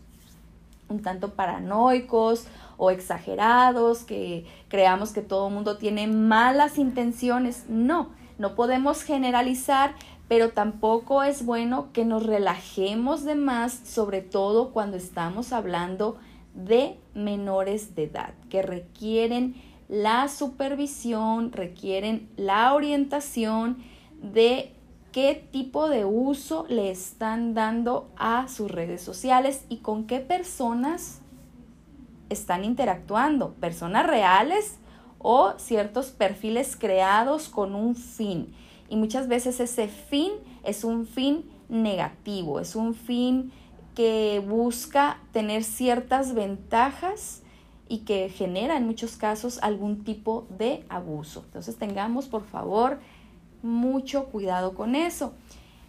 un tanto paranoicos o exagerados, que creamos que todo el mundo tiene malas intenciones. No, no podemos generalizar, pero tampoco es bueno que nos relajemos de más, sobre todo cuando estamos hablando de menores de edad, que requieren la supervisión, requieren la orientación de qué tipo de uso le están dando a sus redes sociales y con qué personas están interactuando, personas reales o ciertos perfiles creados con un fin. Y muchas veces ese fin es un fin negativo, es un fin que busca tener ciertas ventajas y que genera en muchos casos algún tipo de abuso. Entonces tengamos por favor mucho cuidado con eso.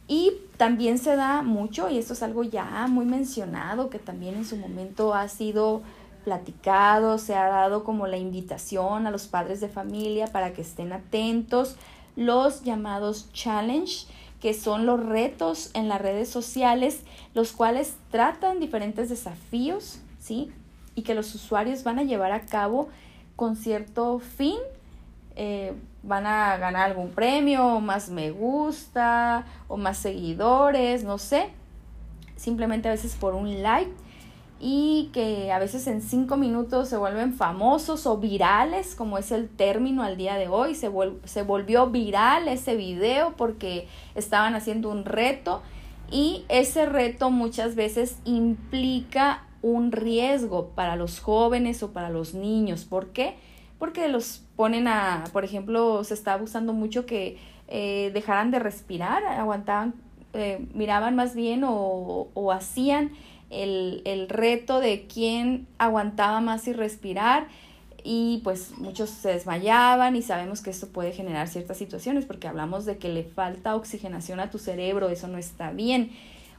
Y también se da mucho, y esto es algo ya muy mencionado, que también en su momento ha sido platicado, se ha dado como la invitación a los padres de familia para que estén atentos, los llamados challenge, que son los retos en las redes sociales, los cuales tratan diferentes desafíos, ¿sí? Y que los usuarios van a llevar a cabo con cierto fin. Eh, van a ganar algún premio, o más me gusta, o más seguidores, no sé. Simplemente a veces por un like y que a veces en cinco minutos se vuelven famosos o virales, como es el término al día de hoy. Se, se volvió viral ese video porque estaban haciendo un reto y ese reto muchas veces implica un riesgo para los jóvenes o para los niños. ¿Por qué? Porque los ponen a, por ejemplo, se está abusando mucho que eh, dejaran de respirar, aguantaban, eh, miraban más bien o, o hacían el, el reto de quién aguantaba más y respirar. Y pues muchos se desmayaban y sabemos que esto puede generar ciertas situaciones porque hablamos de que le falta oxigenación a tu cerebro, eso no está bien.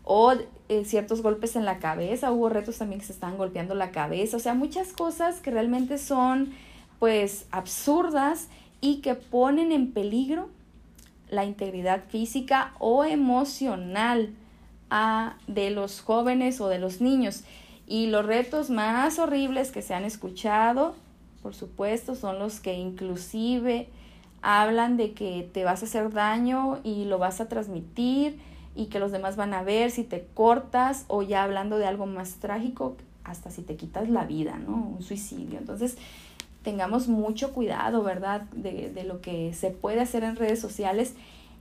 O eh, ciertos golpes en la cabeza, hubo retos también que se estaban golpeando la cabeza, o sea, muchas cosas que realmente son pues absurdas y que ponen en peligro la integridad física o emocional de los jóvenes o de los niños. Y los retos más horribles que se han escuchado, por supuesto, son los que inclusive hablan de que te vas a hacer daño y lo vas a transmitir y que los demás van a ver si te cortas o ya hablando de algo más trágico, hasta si te quitas la vida, ¿no? Un suicidio. Entonces, tengamos mucho cuidado, ¿verdad? De, de lo que se puede hacer en redes sociales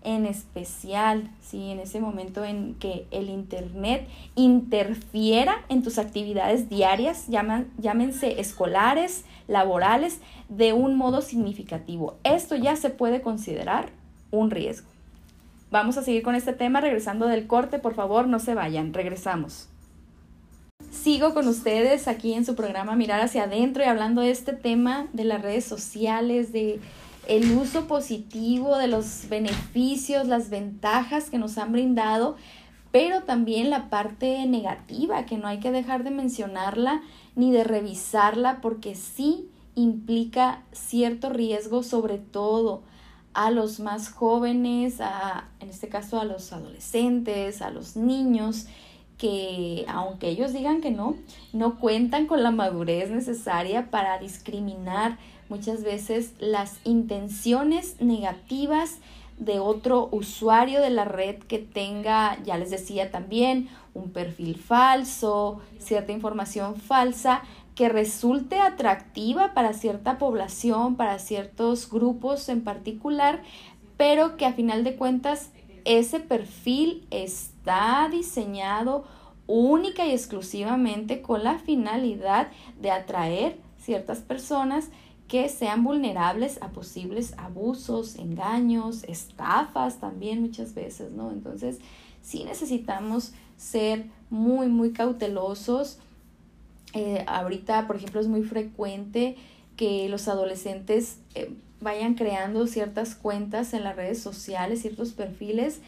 en especial, ¿sí? En ese momento en que el Internet interfiera en tus actividades diarias, llaman, llámense escolares, laborales, de un modo significativo. Esto ya se puede considerar un riesgo. Vamos a seguir con este tema regresando del corte, por favor, no se vayan, regresamos. Sigo con ustedes aquí en su programa Mirar hacia adentro y hablando de este tema de las redes sociales, de el uso positivo de los beneficios, las ventajas que nos han brindado, pero también la parte negativa, que no hay que dejar de mencionarla ni de revisarla porque sí implica cierto riesgo, sobre todo a los más jóvenes, a, en este caso a los adolescentes, a los niños, que aunque ellos digan que no, no cuentan con la madurez necesaria para discriminar muchas veces las intenciones negativas de otro usuario de la red que tenga, ya les decía también, un perfil falso, cierta información falsa que resulte atractiva para cierta población, para ciertos grupos en particular, pero que a final de cuentas ese perfil está diseñado única y exclusivamente con la finalidad de atraer ciertas personas que sean vulnerables a posibles abusos, engaños, estafas también muchas veces, ¿no? Entonces, sí necesitamos ser muy, muy cautelosos eh, ahorita, por ejemplo, es muy frecuente que los adolescentes eh, vayan creando ciertas cuentas en las redes sociales, ciertos perfiles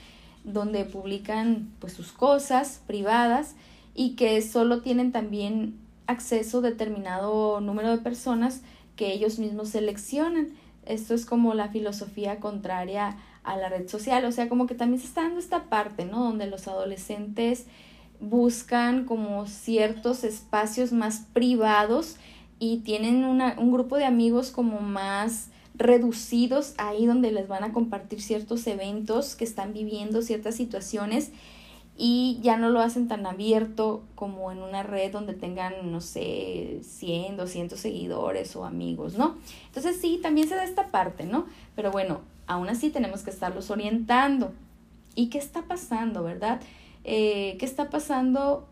donde publican pues sus cosas privadas y que solo tienen también acceso a determinado número de personas que ellos mismos seleccionan. Esto es como la filosofía contraria a la red social, o sea, como que también se está dando esta parte, ¿no? Donde los adolescentes buscan como ciertos espacios más privados y tienen una, un grupo de amigos como más reducidos ahí donde les van a compartir ciertos eventos que están viviendo, ciertas situaciones y ya no lo hacen tan abierto como en una red donde tengan, no sé, 100, 200 seguidores o amigos, ¿no? Entonces sí, también se da esta parte, ¿no? Pero bueno, aún así tenemos que estarlos orientando. ¿Y qué está pasando, verdad? eh, qué está pasando,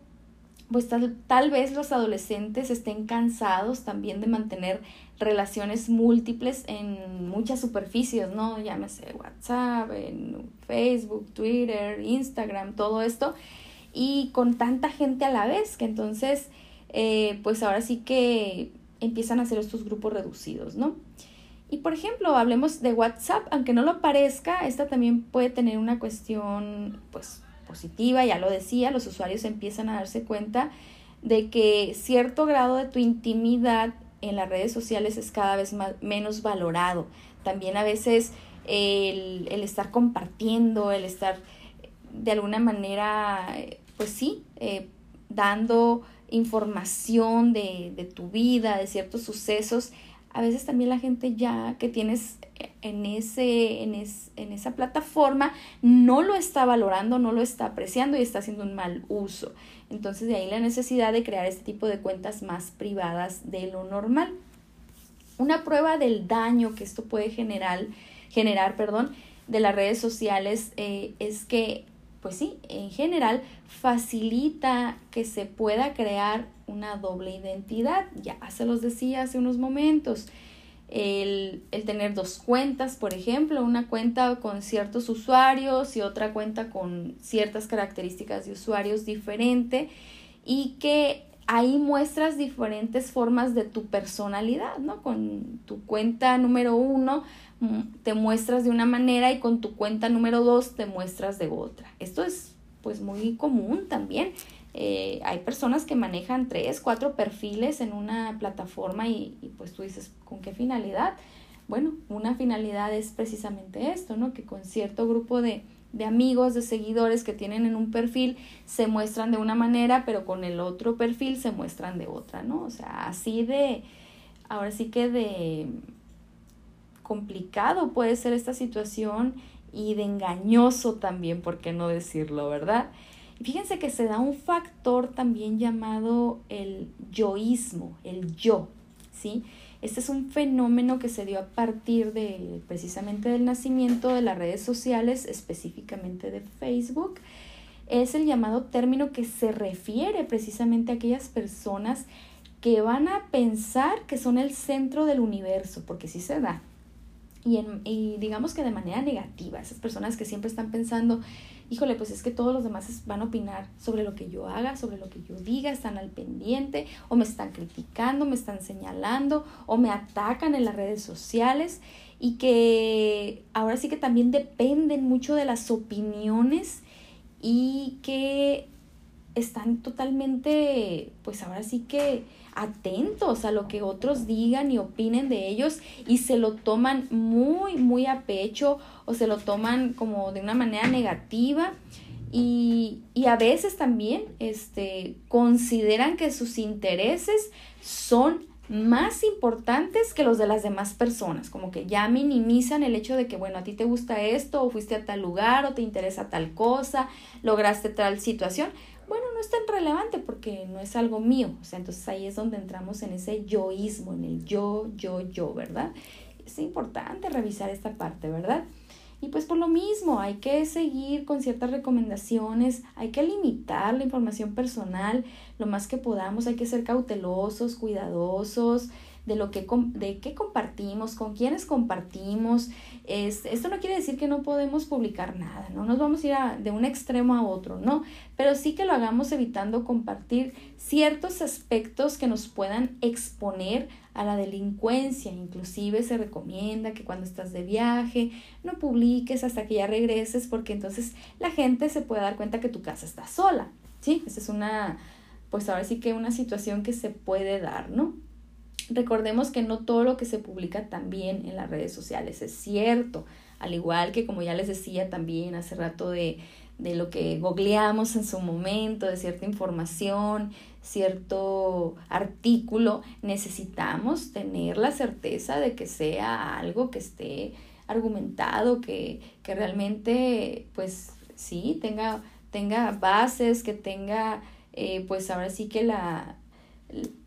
pues tal, tal vez los adolescentes estén cansados también de mantener relaciones múltiples en muchas superficies, ¿no? Llámese WhatsApp, en Facebook, Twitter, Instagram, todo esto, y con tanta gente a la vez, que entonces, eh, pues ahora sí que empiezan a hacer estos grupos reducidos, ¿no? Y por ejemplo, hablemos de WhatsApp, aunque no lo parezca, esta también puede tener una cuestión, pues, positiva, ya lo decía, los usuarios empiezan a darse cuenta de que cierto grado de tu intimidad en las redes sociales es cada vez más, menos valorado. También a veces el, el estar compartiendo, el estar de alguna manera, pues sí, eh, dando información de, de tu vida, de ciertos sucesos, a veces también la gente ya que tienes en, ese, en, en esa plataforma no lo está valorando, no lo está apreciando y está haciendo un mal uso. Entonces de ahí la necesidad de crear este tipo de cuentas más privadas de lo normal. Una prueba del daño que esto puede generar, generar perdón, de las redes sociales eh, es que, pues sí, en general facilita que se pueda crear una doble identidad. Ya se los decía hace unos momentos el, el, tener dos cuentas, por ejemplo, una cuenta con ciertos usuarios y otra cuenta con ciertas características de usuarios diferente y que ahí muestras diferentes formas de tu personalidad, ¿no? Con tu cuenta número uno mm, te muestras de una manera y con tu cuenta número dos te muestras de otra. Esto es pues muy común también eh, hay personas que manejan tres, cuatro perfiles en una plataforma y, pues tú dices, ¿con qué finalidad? Bueno, una finalidad es precisamente esto, ¿no? Que con cierto grupo de, de amigos, de seguidores que tienen en un perfil, se muestran de una manera, pero con el otro perfil se muestran de otra, ¿no? O sea, así de, ahora sí que de complicado puede ser esta situación y de engañoso también, ¿por qué no decirlo, verdad? Fíjense que se da un factor también llamado el yoísmo, el yo, ¿sí? Este es un fenómeno que se dio a partir de precisamente del nacimiento de las redes sociales, específicamente de Facebook. Es el llamado término que se refiere precisamente a aquellas personas que van a pensar que son el centro del universo, porque sí se da. Y, en, y digamos que de manera negativa, esas personas que siempre están pensando híjole, pues es que todos los demás van a opinar sobre lo que yo haga, sobre lo que yo diga, están al pendiente, o me están criticando, me están señalando, o me atacan en las redes sociales, y que ahora sí que también dependen mucho de las opiniones y que están totalmente, pues ahora sí que atentos a lo que otros digan y opinen de ellos y se lo toman muy, muy a pecho o se lo toman como de una manera negativa. Y, y a veces también este, consideran que sus intereses son más importantes que los de las demás personas, como que ya minimizan el hecho de que, bueno, a ti te gusta esto, o fuiste a tal lugar, o te interesa tal cosa, lograste tal situación, bueno, no es tan relevante porque no es algo mío. O sea, entonces ahí es donde entramos en ese yoísmo, en el yo, yo, yo, ¿verdad? Es importante revisar esta parte, ¿verdad? Y pues por lo mismo, hay que seguir con ciertas recomendaciones, hay que limitar la información personal lo más que podamos, hay que ser cautelosos, cuidadosos, de lo que de qué compartimos, con quiénes compartimos. Es, esto no quiere decir que no podemos publicar nada, no nos vamos a ir de un extremo a otro, no, pero sí que lo hagamos evitando compartir ciertos aspectos que nos puedan exponer a la delincuencia. Inclusive se recomienda que cuando estás de viaje no publiques hasta que ya regreses porque entonces la gente se puede dar cuenta que tu casa está sola. ¿Sí? Esa es una, pues ahora sí que una situación que se puede dar, ¿no? Recordemos que no todo lo que se publica también en las redes sociales es cierto, al igual que como ya les decía también hace rato de, de lo que googleamos en su momento, de cierta información, cierto artículo, necesitamos tener la certeza de que sea algo que esté argumentado, que, que realmente, pues sí, tenga, tenga bases, que tenga, eh, pues ahora sí que la,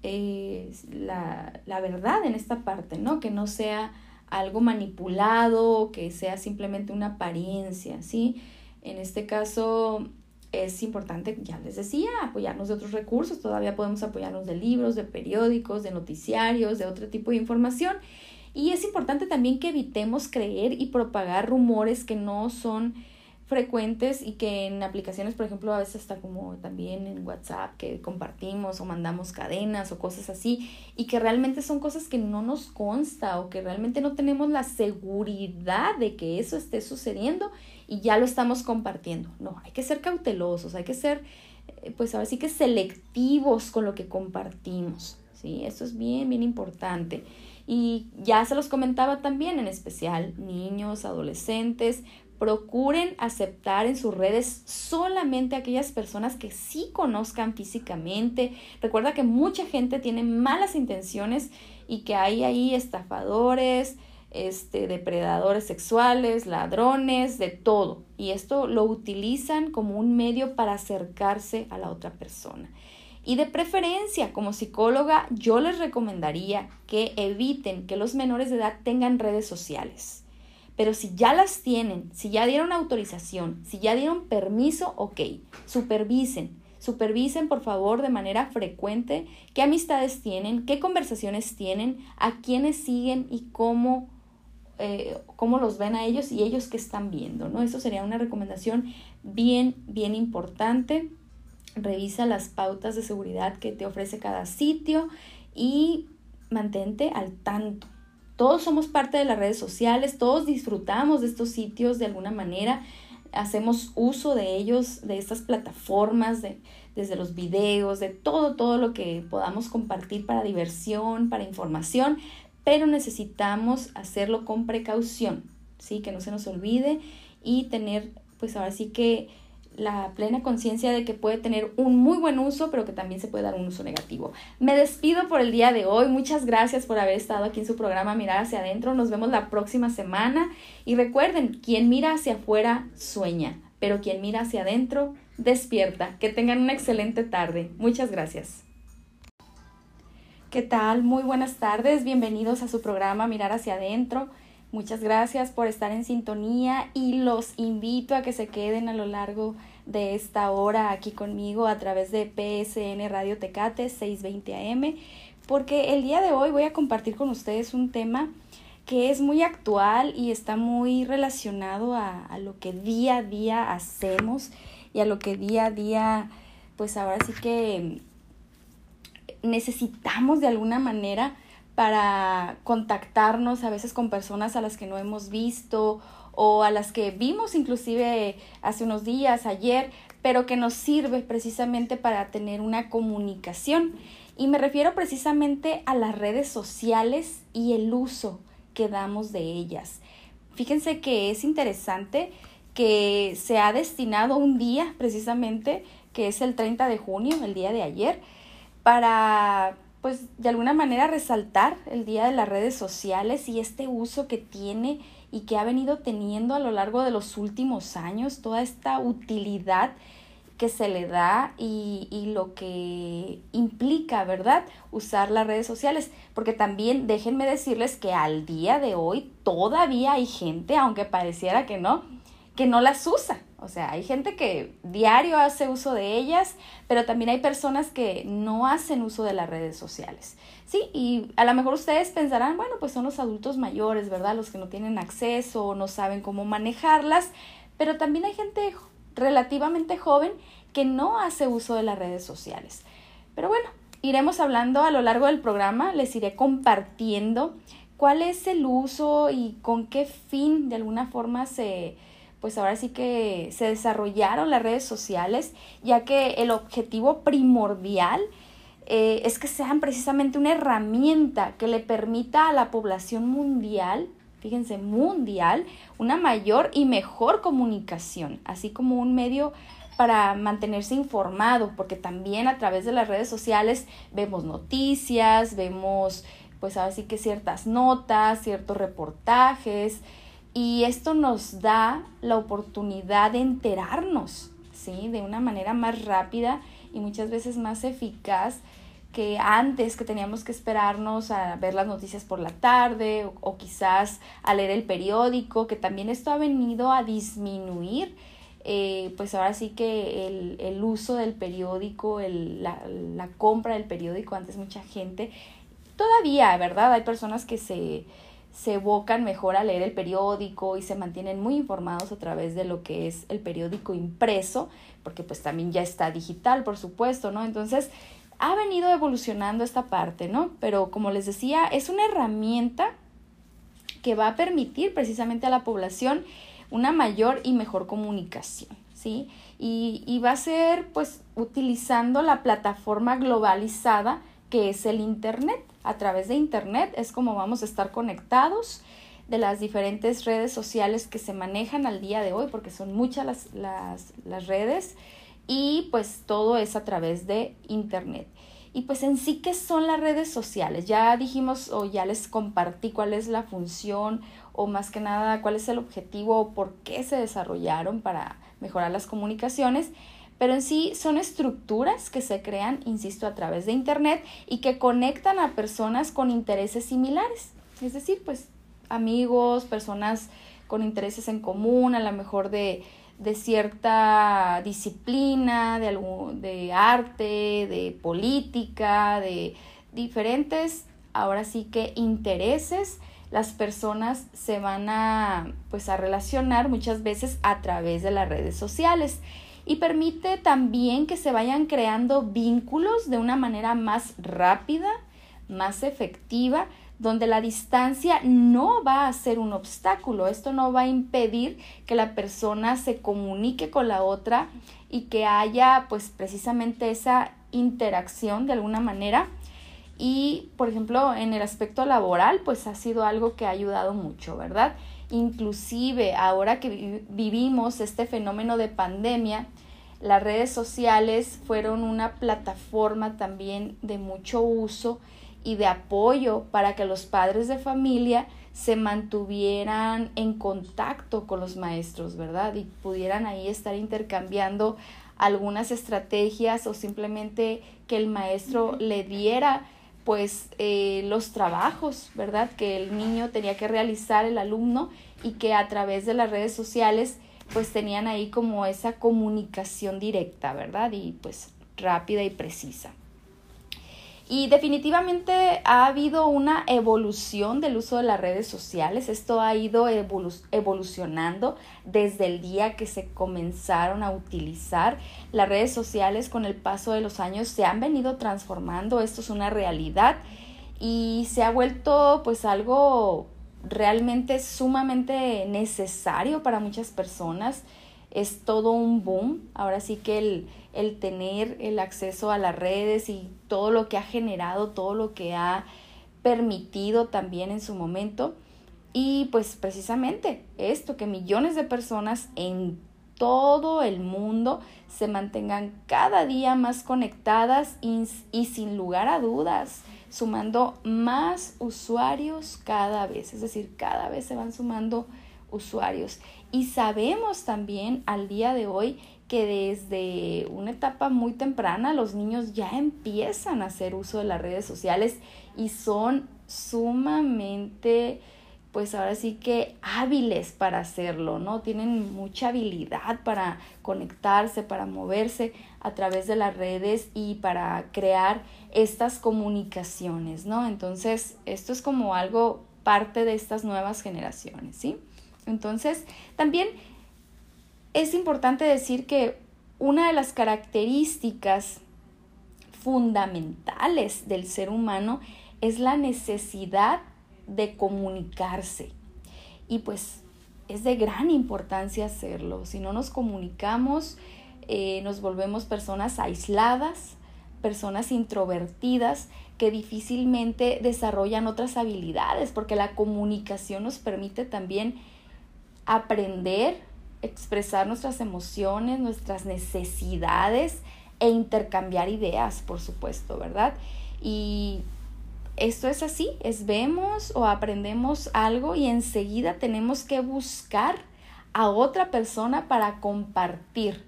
eh, la, la, verdad en esta parte, ¿no? Que no sea algo manipulado, que sea simplemente una apariencia, ¿sí? En este caso es importante, ya les decía, apoyarnos de otros recursos, todavía podemos apoyarnos de libros, de periódicos, de noticiarios, de otro tipo de información. Y es importante también que evitemos creer y propagar rumores que no son frecuentes y que en aplicaciones, por ejemplo, a veces está como también en WhatsApp que compartimos o mandamos cadenas o cosas así y que realmente son cosas que no nos consta o que realmente no tenemos la seguridad de que eso esté sucediendo y ya lo estamos compartiendo. No, hay que ser cautelosos, hay que ser, eh, pues ahora sí que selectivos con lo que compartimos. ¿sí? Eso es bien, bien importante. Y ya se los comentaba también, en especial niños, adolescentes, procuren aceptar en sus redes solamente aquellas personas que sí conozcan físicamente. Recuerda que mucha gente tiene malas intenciones y que hay ahí estafadores, este, depredadores sexuales, ladrones, de todo. Y esto lo utilizan como un medio para acercarse a la otra persona. Y de preferencia, como psicóloga, yo les recomendaría que eviten que los menores de edad tengan redes sociales pero si ya las tienen, si ya dieron autorización, si ya dieron permiso, ok, supervisen. Supervisen, por favor, de manera frecuente qué amistades tienen, qué conversaciones tienen, a quiénes siguen y cómo, eh, cómo los ven a ellos y ellos qué están viendo, ¿no? Eso sería una recomendación bien, bien importante. Revisa las pautas de seguridad que te ofrece cada sitio y mantente al tanto todos somos parte de las redes sociales, todos disfrutamos de estos sitios de alguna manera, hacemos uso de ellos, de estas plataformas, de, desde los videos, de todo, todo lo que podamos compartir para diversión, para información, pero necesitamos hacerlo con precaución, ¿sí? Que no se nos olvide y tener, pues ahora sí que la plena conciencia de que puede tener un muy buen uso, pero que también se puede dar un uso negativo. Me despido por el día de hoy. Muchas gracias por haber estado aquí en su programa Mirar hacia adentro. Nos vemos la próxima semana. Y recuerden, quien mira hacia afuera sueña, pero quien mira hacia adentro despierta. Que tengan una excelente tarde. Muchas gracias. ¿Qué tal? Muy buenas tardes. Bienvenidos a su programa Mirar hacia adentro. Muchas gracias por estar en sintonía y los invito a que se queden a lo largo de esta hora aquí conmigo a través de PSN Radio Tecate 620 AM, porque el día de hoy voy a compartir con ustedes un tema que es muy actual y está muy relacionado a, a lo que día a día hacemos y a lo que día a día, pues ahora sí que necesitamos de alguna manera para contactarnos a veces con personas a las que no hemos visto o a las que vimos inclusive hace unos días, ayer, pero que nos sirve precisamente para tener una comunicación. Y me refiero precisamente a las redes sociales y el uso que damos de ellas. Fíjense que es interesante que se ha destinado un día precisamente, que es el 30 de junio, el día de ayer, para pues de alguna manera resaltar el día de las redes sociales y este uso que tiene y que ha venido teniendo a lo largo de los últimos años, toda esta utilidad que se le da y, y, lo que implica, ¿verdad? Usar las redes sociales. Porque también déjenme decirles que al día de hoy todavía hay gente, aunque pareciera que no, que no las usa. O sea, hay gente que diario hace uso de ellas, pero también hay personas que no hacen uso de las redes sociales. Sí, y a lo mejor ustedes pensarán, bueno, pues son los adultos mayores, ¿verdad? Los que no tienen acceso o no saben cómo manejarlas, pero también hay gente relativamente joven que no hace uso de las redes sociales. Pero bueno, iremos hablando a lo largo del programa, les iré compartiendo cuál es el uso y con qué fin de alguna forma se, pues ahora sí que se desarrollaron las redes sociales, ya que el objetivo primordial eh, es que sean precisamente una herramienta que le permita a la población mundial, fíjense, mundial, una mayor y mejor comunicación, así como un medio para mantenerse informado, porque también a través de las redes sociales vemos noticias, vemos pues así que ciertas notas, ciertos reportajes, y esto nos da la oportunidad de enterarnos, ¿sí? De una manera más rápida y muchas veces más eficaz que antes que teníamos que esperarnos a ver las noticias por la tarde o, quizás a leer el periódico, que también esto ha venido a disminuir, eh, pues ahora sí que el, el uso del periódico, el, la, la compra del periódico, antes mucha gente, todavía, ¿verdad? Hay personas que se, se evocan mejor a leer el periódico y se mantienen muy informados a través de lo que es el periódico impreso, porque pues también ya está digital, por supuesto, ¿no? Entonces, ha venido evolucionando esta parte, ¿no? Pero como les decía, es una herramienta que va a permitir precisamente a la población una mayor y mejor comunicación, ¿sí? Y, y va a ser pues utilizando la plataforma globalizada que es el Internet. A través de Internet es como vamos a estar conectados de las diferentes redes sociales que se manejan al día de hoy, porque son muchas las, las, redes y pues todo es a través de Internet. Y pues en sí, ¿qué son las redes sociales? Ya dijimos o ya les compartí cuál es la función o más que nada cuál es el objetivo o por qué se desarrollaron para mejorar las comunicaciones. Pero en sí son estructuras que se crean, insisto, a través de Internet y que conectan a personas con intereses similares. Es decir, pues amigos, personas con intereses en común, a lo mejor de de cierta disciplina, de, algún, de arte, de política, de diferentes, ahora sí que intereses, las personas se van a, pues, a relacionar muchas veces a través de las redes sociales y permite también que se vayan creando vínculos de una manera más rápida, más efectiva donde la distancia no va a ser un obstáculo. Esto no va a impedir que la persona se comunique con la otra y que haya pues precisamente esa interacción de alguna manera. Y por ejemplo en el aspecto laboral pues ha sido algo que ha ayudado mucho, ¿verdad? Inclusive ahora que vivimos este fenómeno de pandemia, las redes sociales fueron una plataforma también de mucho uso y de apoyo para que los padres de familia se mantuvieran en contacto con los maestros, ¿verdad? Y pudieran ahí estar intercambiando algunas estrategias o simplemente que el maestro le diera pues eh, los trabajos, ¿verdad? Que el niño tenía que realizar, el alumno, y que a través de las redes sociales pues tenían ahí como esa comunicación directa, ¿verdad? Y pues rápida y precisa. Y definitivamente ha habido una evolución del uso de las redes sociales. Esto ha ido evolucionando desde el día que se comenzaron a utilizar. Las redes sociales con el paso de los años se han venido transformando. Esto es una realidad y se ha vuelto pues algo realmente sumamente necesario para muchas personas. Es todo un boom. Ahora sí que el el tener el acceso a las redes y todo lo que ha generado, todo lo que ha permitido también en su momento. Y pues precisamente esto, que millones de personas en todo el mundo se mantengan cada día más conectadas y, sin lugar a dudas, sumando más usuarios cada vez. Es decir, cada vez se van sumando usuarios. Y sabemos también al día de hoy que desde una etapa muy temprana los niños ya empiezan a hacer uso de las redes sociales y son sumamente pues ahora sí que hábiles para hacerlo, ¿no? Tienen mucha habilidad para conectarse, para moverse a través de las redes y para crear estas comunicaciones, ¿no? Entonces, esto es como algo parte de estas nuevas generaciones, ¿sí? Entonces, también es importante decir que una de las características fundamentales del ser humano es la necesidad de comunicarse. Y pues es de gran importancia hacerlo. Si no nos comunicamos, eh, nos volvemos personas aisladas, personas introvertidas que difícilmente desarrollan otras habilidades, porque la comunicación nos permite también aprender, expresar nuestras emociones, nuestras necesidades e intercambiar ideas, por supuesto, ¿verdad? Y esto es así, es vemos o aprendemos algo y enseguida tenemos que buscar a otra persona para compartir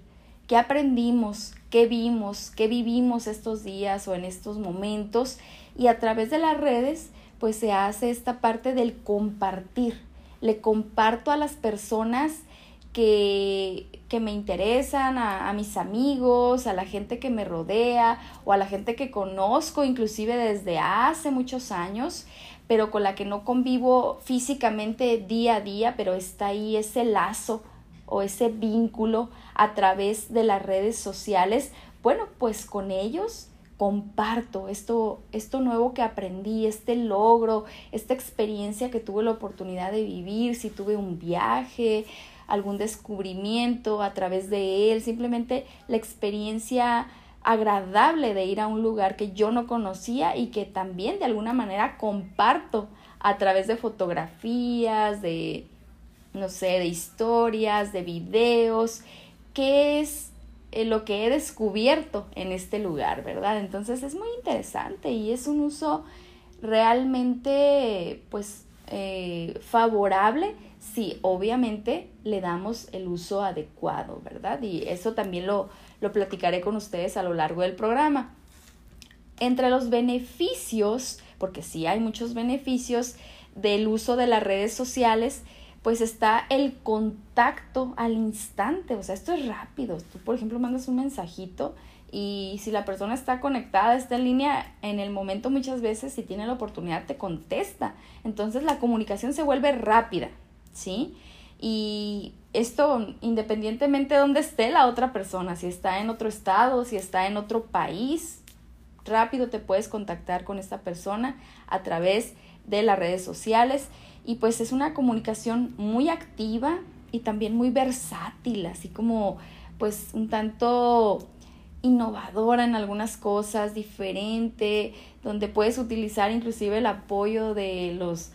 qué aprendimos, qué vimos, qué vivimos estos días o en estos momentos y a través de las redes pues se hace esta parte del compartir. Le comparto a las personas que, que me interesan, a, a, mis amigos, a la gente que me rodea o a la gente que conozco inclusive desde hace muchos años, pero con la que no convivo físicamente día a día, pero está ahí ese lazo o ese vínculo a través de las redes sociales. Bueno, pues con ellos comparto esto, esto nuevo que aprendí, este logro, esta experiencia que tuve la oportunidad de vivir, si tuve un viaje, algún descubrimiento a través de él, simplemente la experiencia agradable de ir a un lugar que yo no conocía y que también de alguna manera comparto a través de fotografías, de, no sé, de historias, de videos, qué es eh, lo que he descubierto en este lugar, ¿verdad? Entonces es muy interesante y es un uso realmente, pues, eh, favorable si obviamente le damos el uso adecuado, ¿verdad? Y eso también lo, lo platicaré con ustedes a lo largo del programa. Entre los beneficios, porque sí hay muchos beneficios del uso de las redes sociales, pues está el contacto al instante, o sea, esto es rápido. Tú, por ejemplo, mandas un mensajito y si la persona está conectada, está en línea, en el momento muchas veces, si tiene la oportunidad, te contesta. Entonces la comunicación se vuelve rápida, ¿sí? Y esto independientemente de dónde esté la otra persona, si está en otro estado, si está en otro país, rápido te puedes contactar con esta persona a través de las redes sociales y pues es una comunicación muy activa y también muy versátil, así como pues un tanto innovadora en algunas cosas, diferente, donde puedes utilizar inclusive el apoyo de los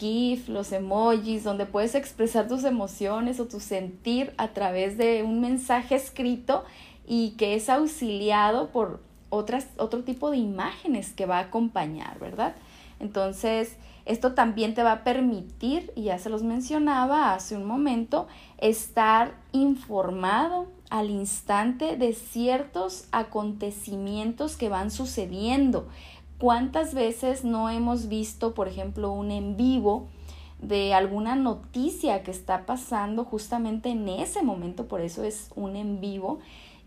GIF, los emojis, donde puedes expresar tus emociones o tu sentir a través de un mensaje escrito y que es auxiliado por otras, otro tipo de imágenes que va a acompañar, ¿verdad? Entonces, esto también te va a permitir, y ya se los mencionaba hace un momento, estar informado al instante de ciertos acontecimientos que van sucediendo ¿Cuántas veces no hemos visto, por ejemplo, un en vivo de alguna noticia que está pasando justamente en ese momento, por eso es un en vivo,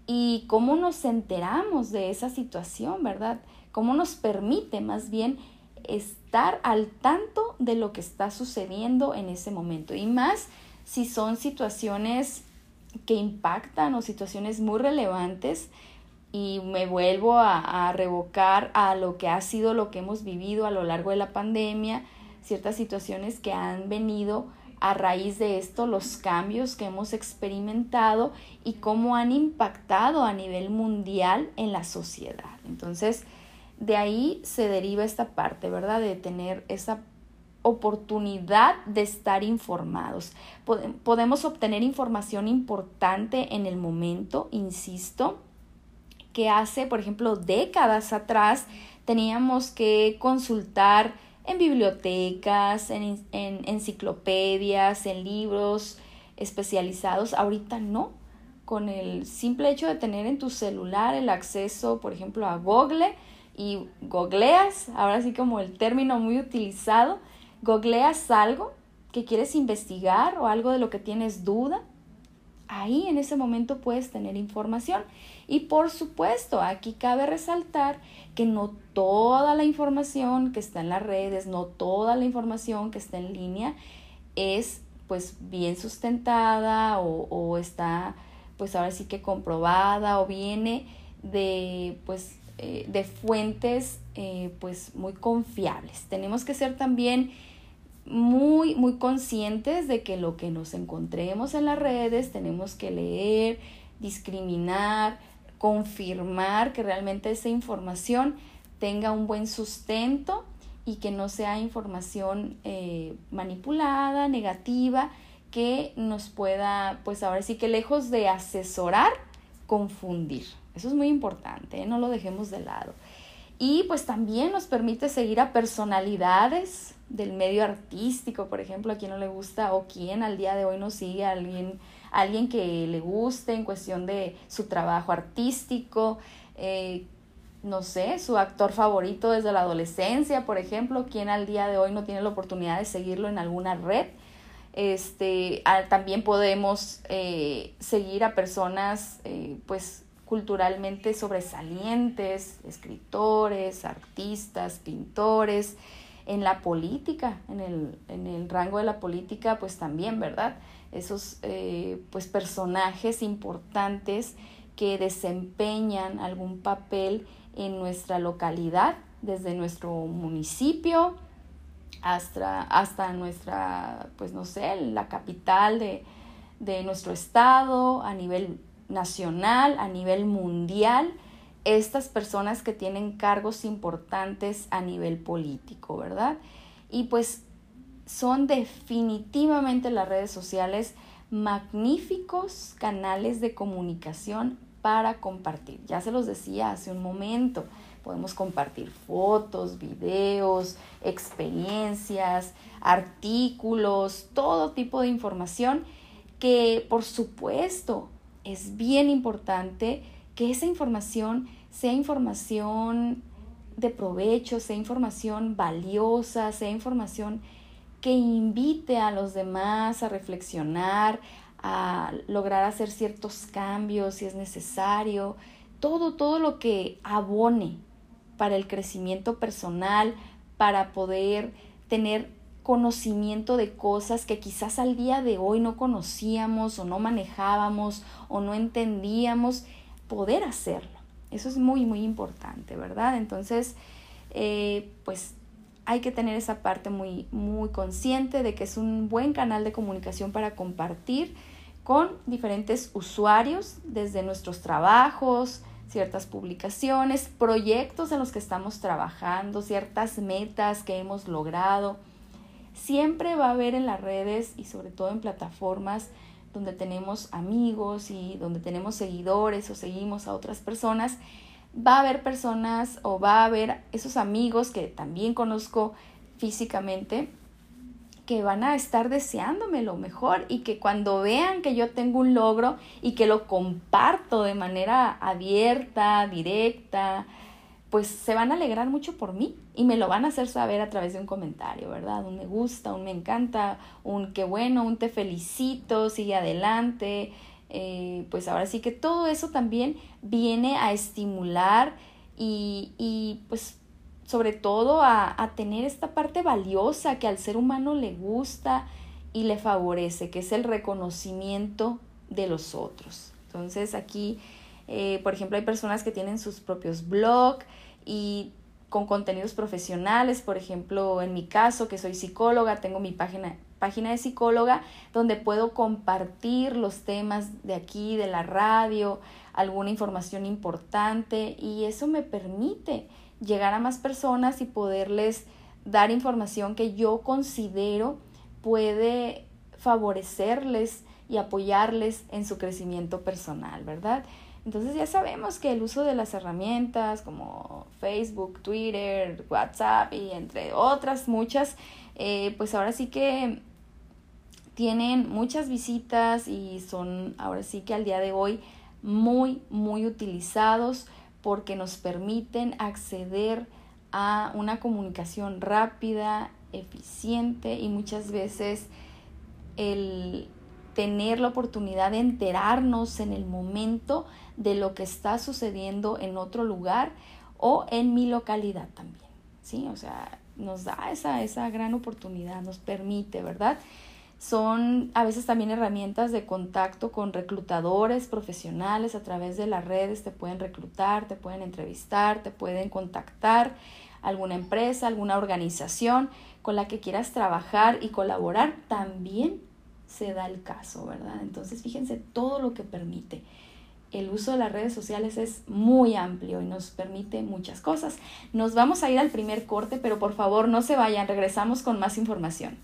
y cómo nos enteramos de esa situación, ¿verdad? Cómo nos permite más bien estar al tanto de lo que está sucediendo en ese momento. Y más si son situaciones que impactan o situaciones muy relevantes y me vuelvo a, revocar a lo que ha sido lo que hemos vivido a lo largo de la pandemia, ciertas situaciones que han venido a raíz de esto, los cambios que hemos experimentado y cómo han impactado a nivel mundial en la sociedad. Entonces, de ahí se deriva esta parte, ¿verdad? De tener esa oportunidad de estar informados. Podemos obtener información importante en el momento, insisto, que hace, por ejemplo, décadas atrás teníamos que consultar en bibliotecas, en, enciclopedias, en libros especializados. Ahorita no. con el simple hecho de tener en tu celular el acceso, por ejemplo, a Google y googleas, ahora sí como el término muy utilizado, googleas algo que quieres investigar o algo de lo que tienes duda, ahí en ese momento puedes tener información. Y por supuesto, aquí cabe resaltar que no toda la información que está en las redes, no toda la información que está en línea es pues bien sustentada o, está pues ahora sí que comprobada o viene de pues eh, de fuentes eh, pues muy confiables. Tenemos que ser también muy, muy conscientes de que lo que nos encontremos en las redes tenemos que leer, discriminar, confirmar que realmente esa información tenga un buen sustento y que no sea información eh, manipulada, negativa, que nos pueda, pues ahora sí que lejos de asesorar, confundir. Eso es muy importante, ¿eh? no lo dejemos de lado. Y pues también nos permite seguir a personalidades del medio artístico, por ejemplo, a quien no le gusta o quien al día de hoy no sigue a alguien, alguien que le guste en cuestión de su trabajo artístico, eh, no sé, su actor favorito desde la adolescencia, por ejemplo, quien al día de hoy no tiene la oportunidad de seguirlo en alguna red. Este, también podemos eh, seguir a personas eh, pues culturalmente sobresalientes, escritores, artistas, pintores, en la política, en el, en el rango de la política, pues también, ¿verdad? Esos eh, pues personajes importantes que desempeñan algún papel en nuestra localidad, desde nuestro municipio hasta, hasta nuestra, pues no sé, la capital de, de nuestro estado, a nivel nacional, a nivel mundial, estas personas que tienen cargos importantes a nivel político, ¿verdad? Y pues son definitivamente las redes sociales magníficos canales de comunicación para compartir. Ya se los decía hace un momento, podemos compartir fotos, videos, experiencias, artículos, todo tipo de información que por supuesto es bien importante que esa información sea información de provecho, sea información valiosa, sea información que invite a los demás a reflexionar, a lograr hacer ciertos cambios si es necesario, todo, todo lo que abone para el crecimiento personal, para poder tener conocimiento de cosas que quizás al día de hoy no conocíamos o no manejábamos o no entendíamos, poder hacerlo. Eso es muy, muy importante, ¿verdad? Entonces, eh, pues hay que tener esa parte muy, muy consciente de que es un buen canal de comunicación para compartir con diferentes usuarios desde nuestros trabajos, ciertas publicaciones, proyectos en los que estamos trabajando, ciertas metas que hemos logrado. Siempre va a haber en las redes y sobre todo en plataformas donde tenemos amigos y donde tenemos seguidores o seguimos a otras personas, va a haber personas o va a haber esos amigos que también conozco físicamente que van a estar deseándome lo mejor y que cuando vean que yo tengo un logro y que lo comparto de manera abierta, directa, pues se van a alegrar mucho por mí y me lo van a hacer saber a través de un comentario, ¿verdad? Un me gusta, un me encanta, un qué bueno, un te felicito, sigue adelante. Eh, pues ahora sí que todo eso también viene a estimular y, y pues sobre todo a, a, tener esta parte valiosa que al ser humano le gusta y le favorece, que es el reconocimiento de los otros. Entonces aquí, eh, por ejemplo, hay personas que tienen sus propios blogs, y con contenidos profesionales, por ejemplo, en mi caso, que soy psicóloga, tengo mi página, página de psicóloga donde puedo compartir los temas de aquí, de la radio, alguna información importante y eso me permite llegar a más personas y poderles dar información que yo considero puede favorecerles y apoyarles en su crecimiento personal, ¿verdad? Entonces ya sabemos que el uso de las herramientas como Facebook, Twitter, WhatsApp y entre otras muchas, eh, pues ahora sí que tienen muchas visitas y son ahora sí que al día de hoy muy, muy utilizados porque nos permiten acceder a una comunicación rápida, eficiente y muchas veces el tener la oportunidad de enterarnos en el momento de lo que está sucediendo en otro lugar o en mi localidad también, ¿sí? O sea, nos da esa, esa gran oportunidad, nos permite, ¿verdad? Son a veces también herramientas de contacto con reclutadores profesionales a través de las redes, te pueden reclutar, te pueden entrevistar, te pueden contactar alguna empresa, alguna organización con la que quieras trabajar y colaborar, también se da el caso, ¿verdad? Entonces fíjense todo lo que permite. El uso de las redes sociales es muy amplio y nos permite muchas cosas. Nos vamos a ir al primer corte, pero por favor no se vayan, regresamos con más información.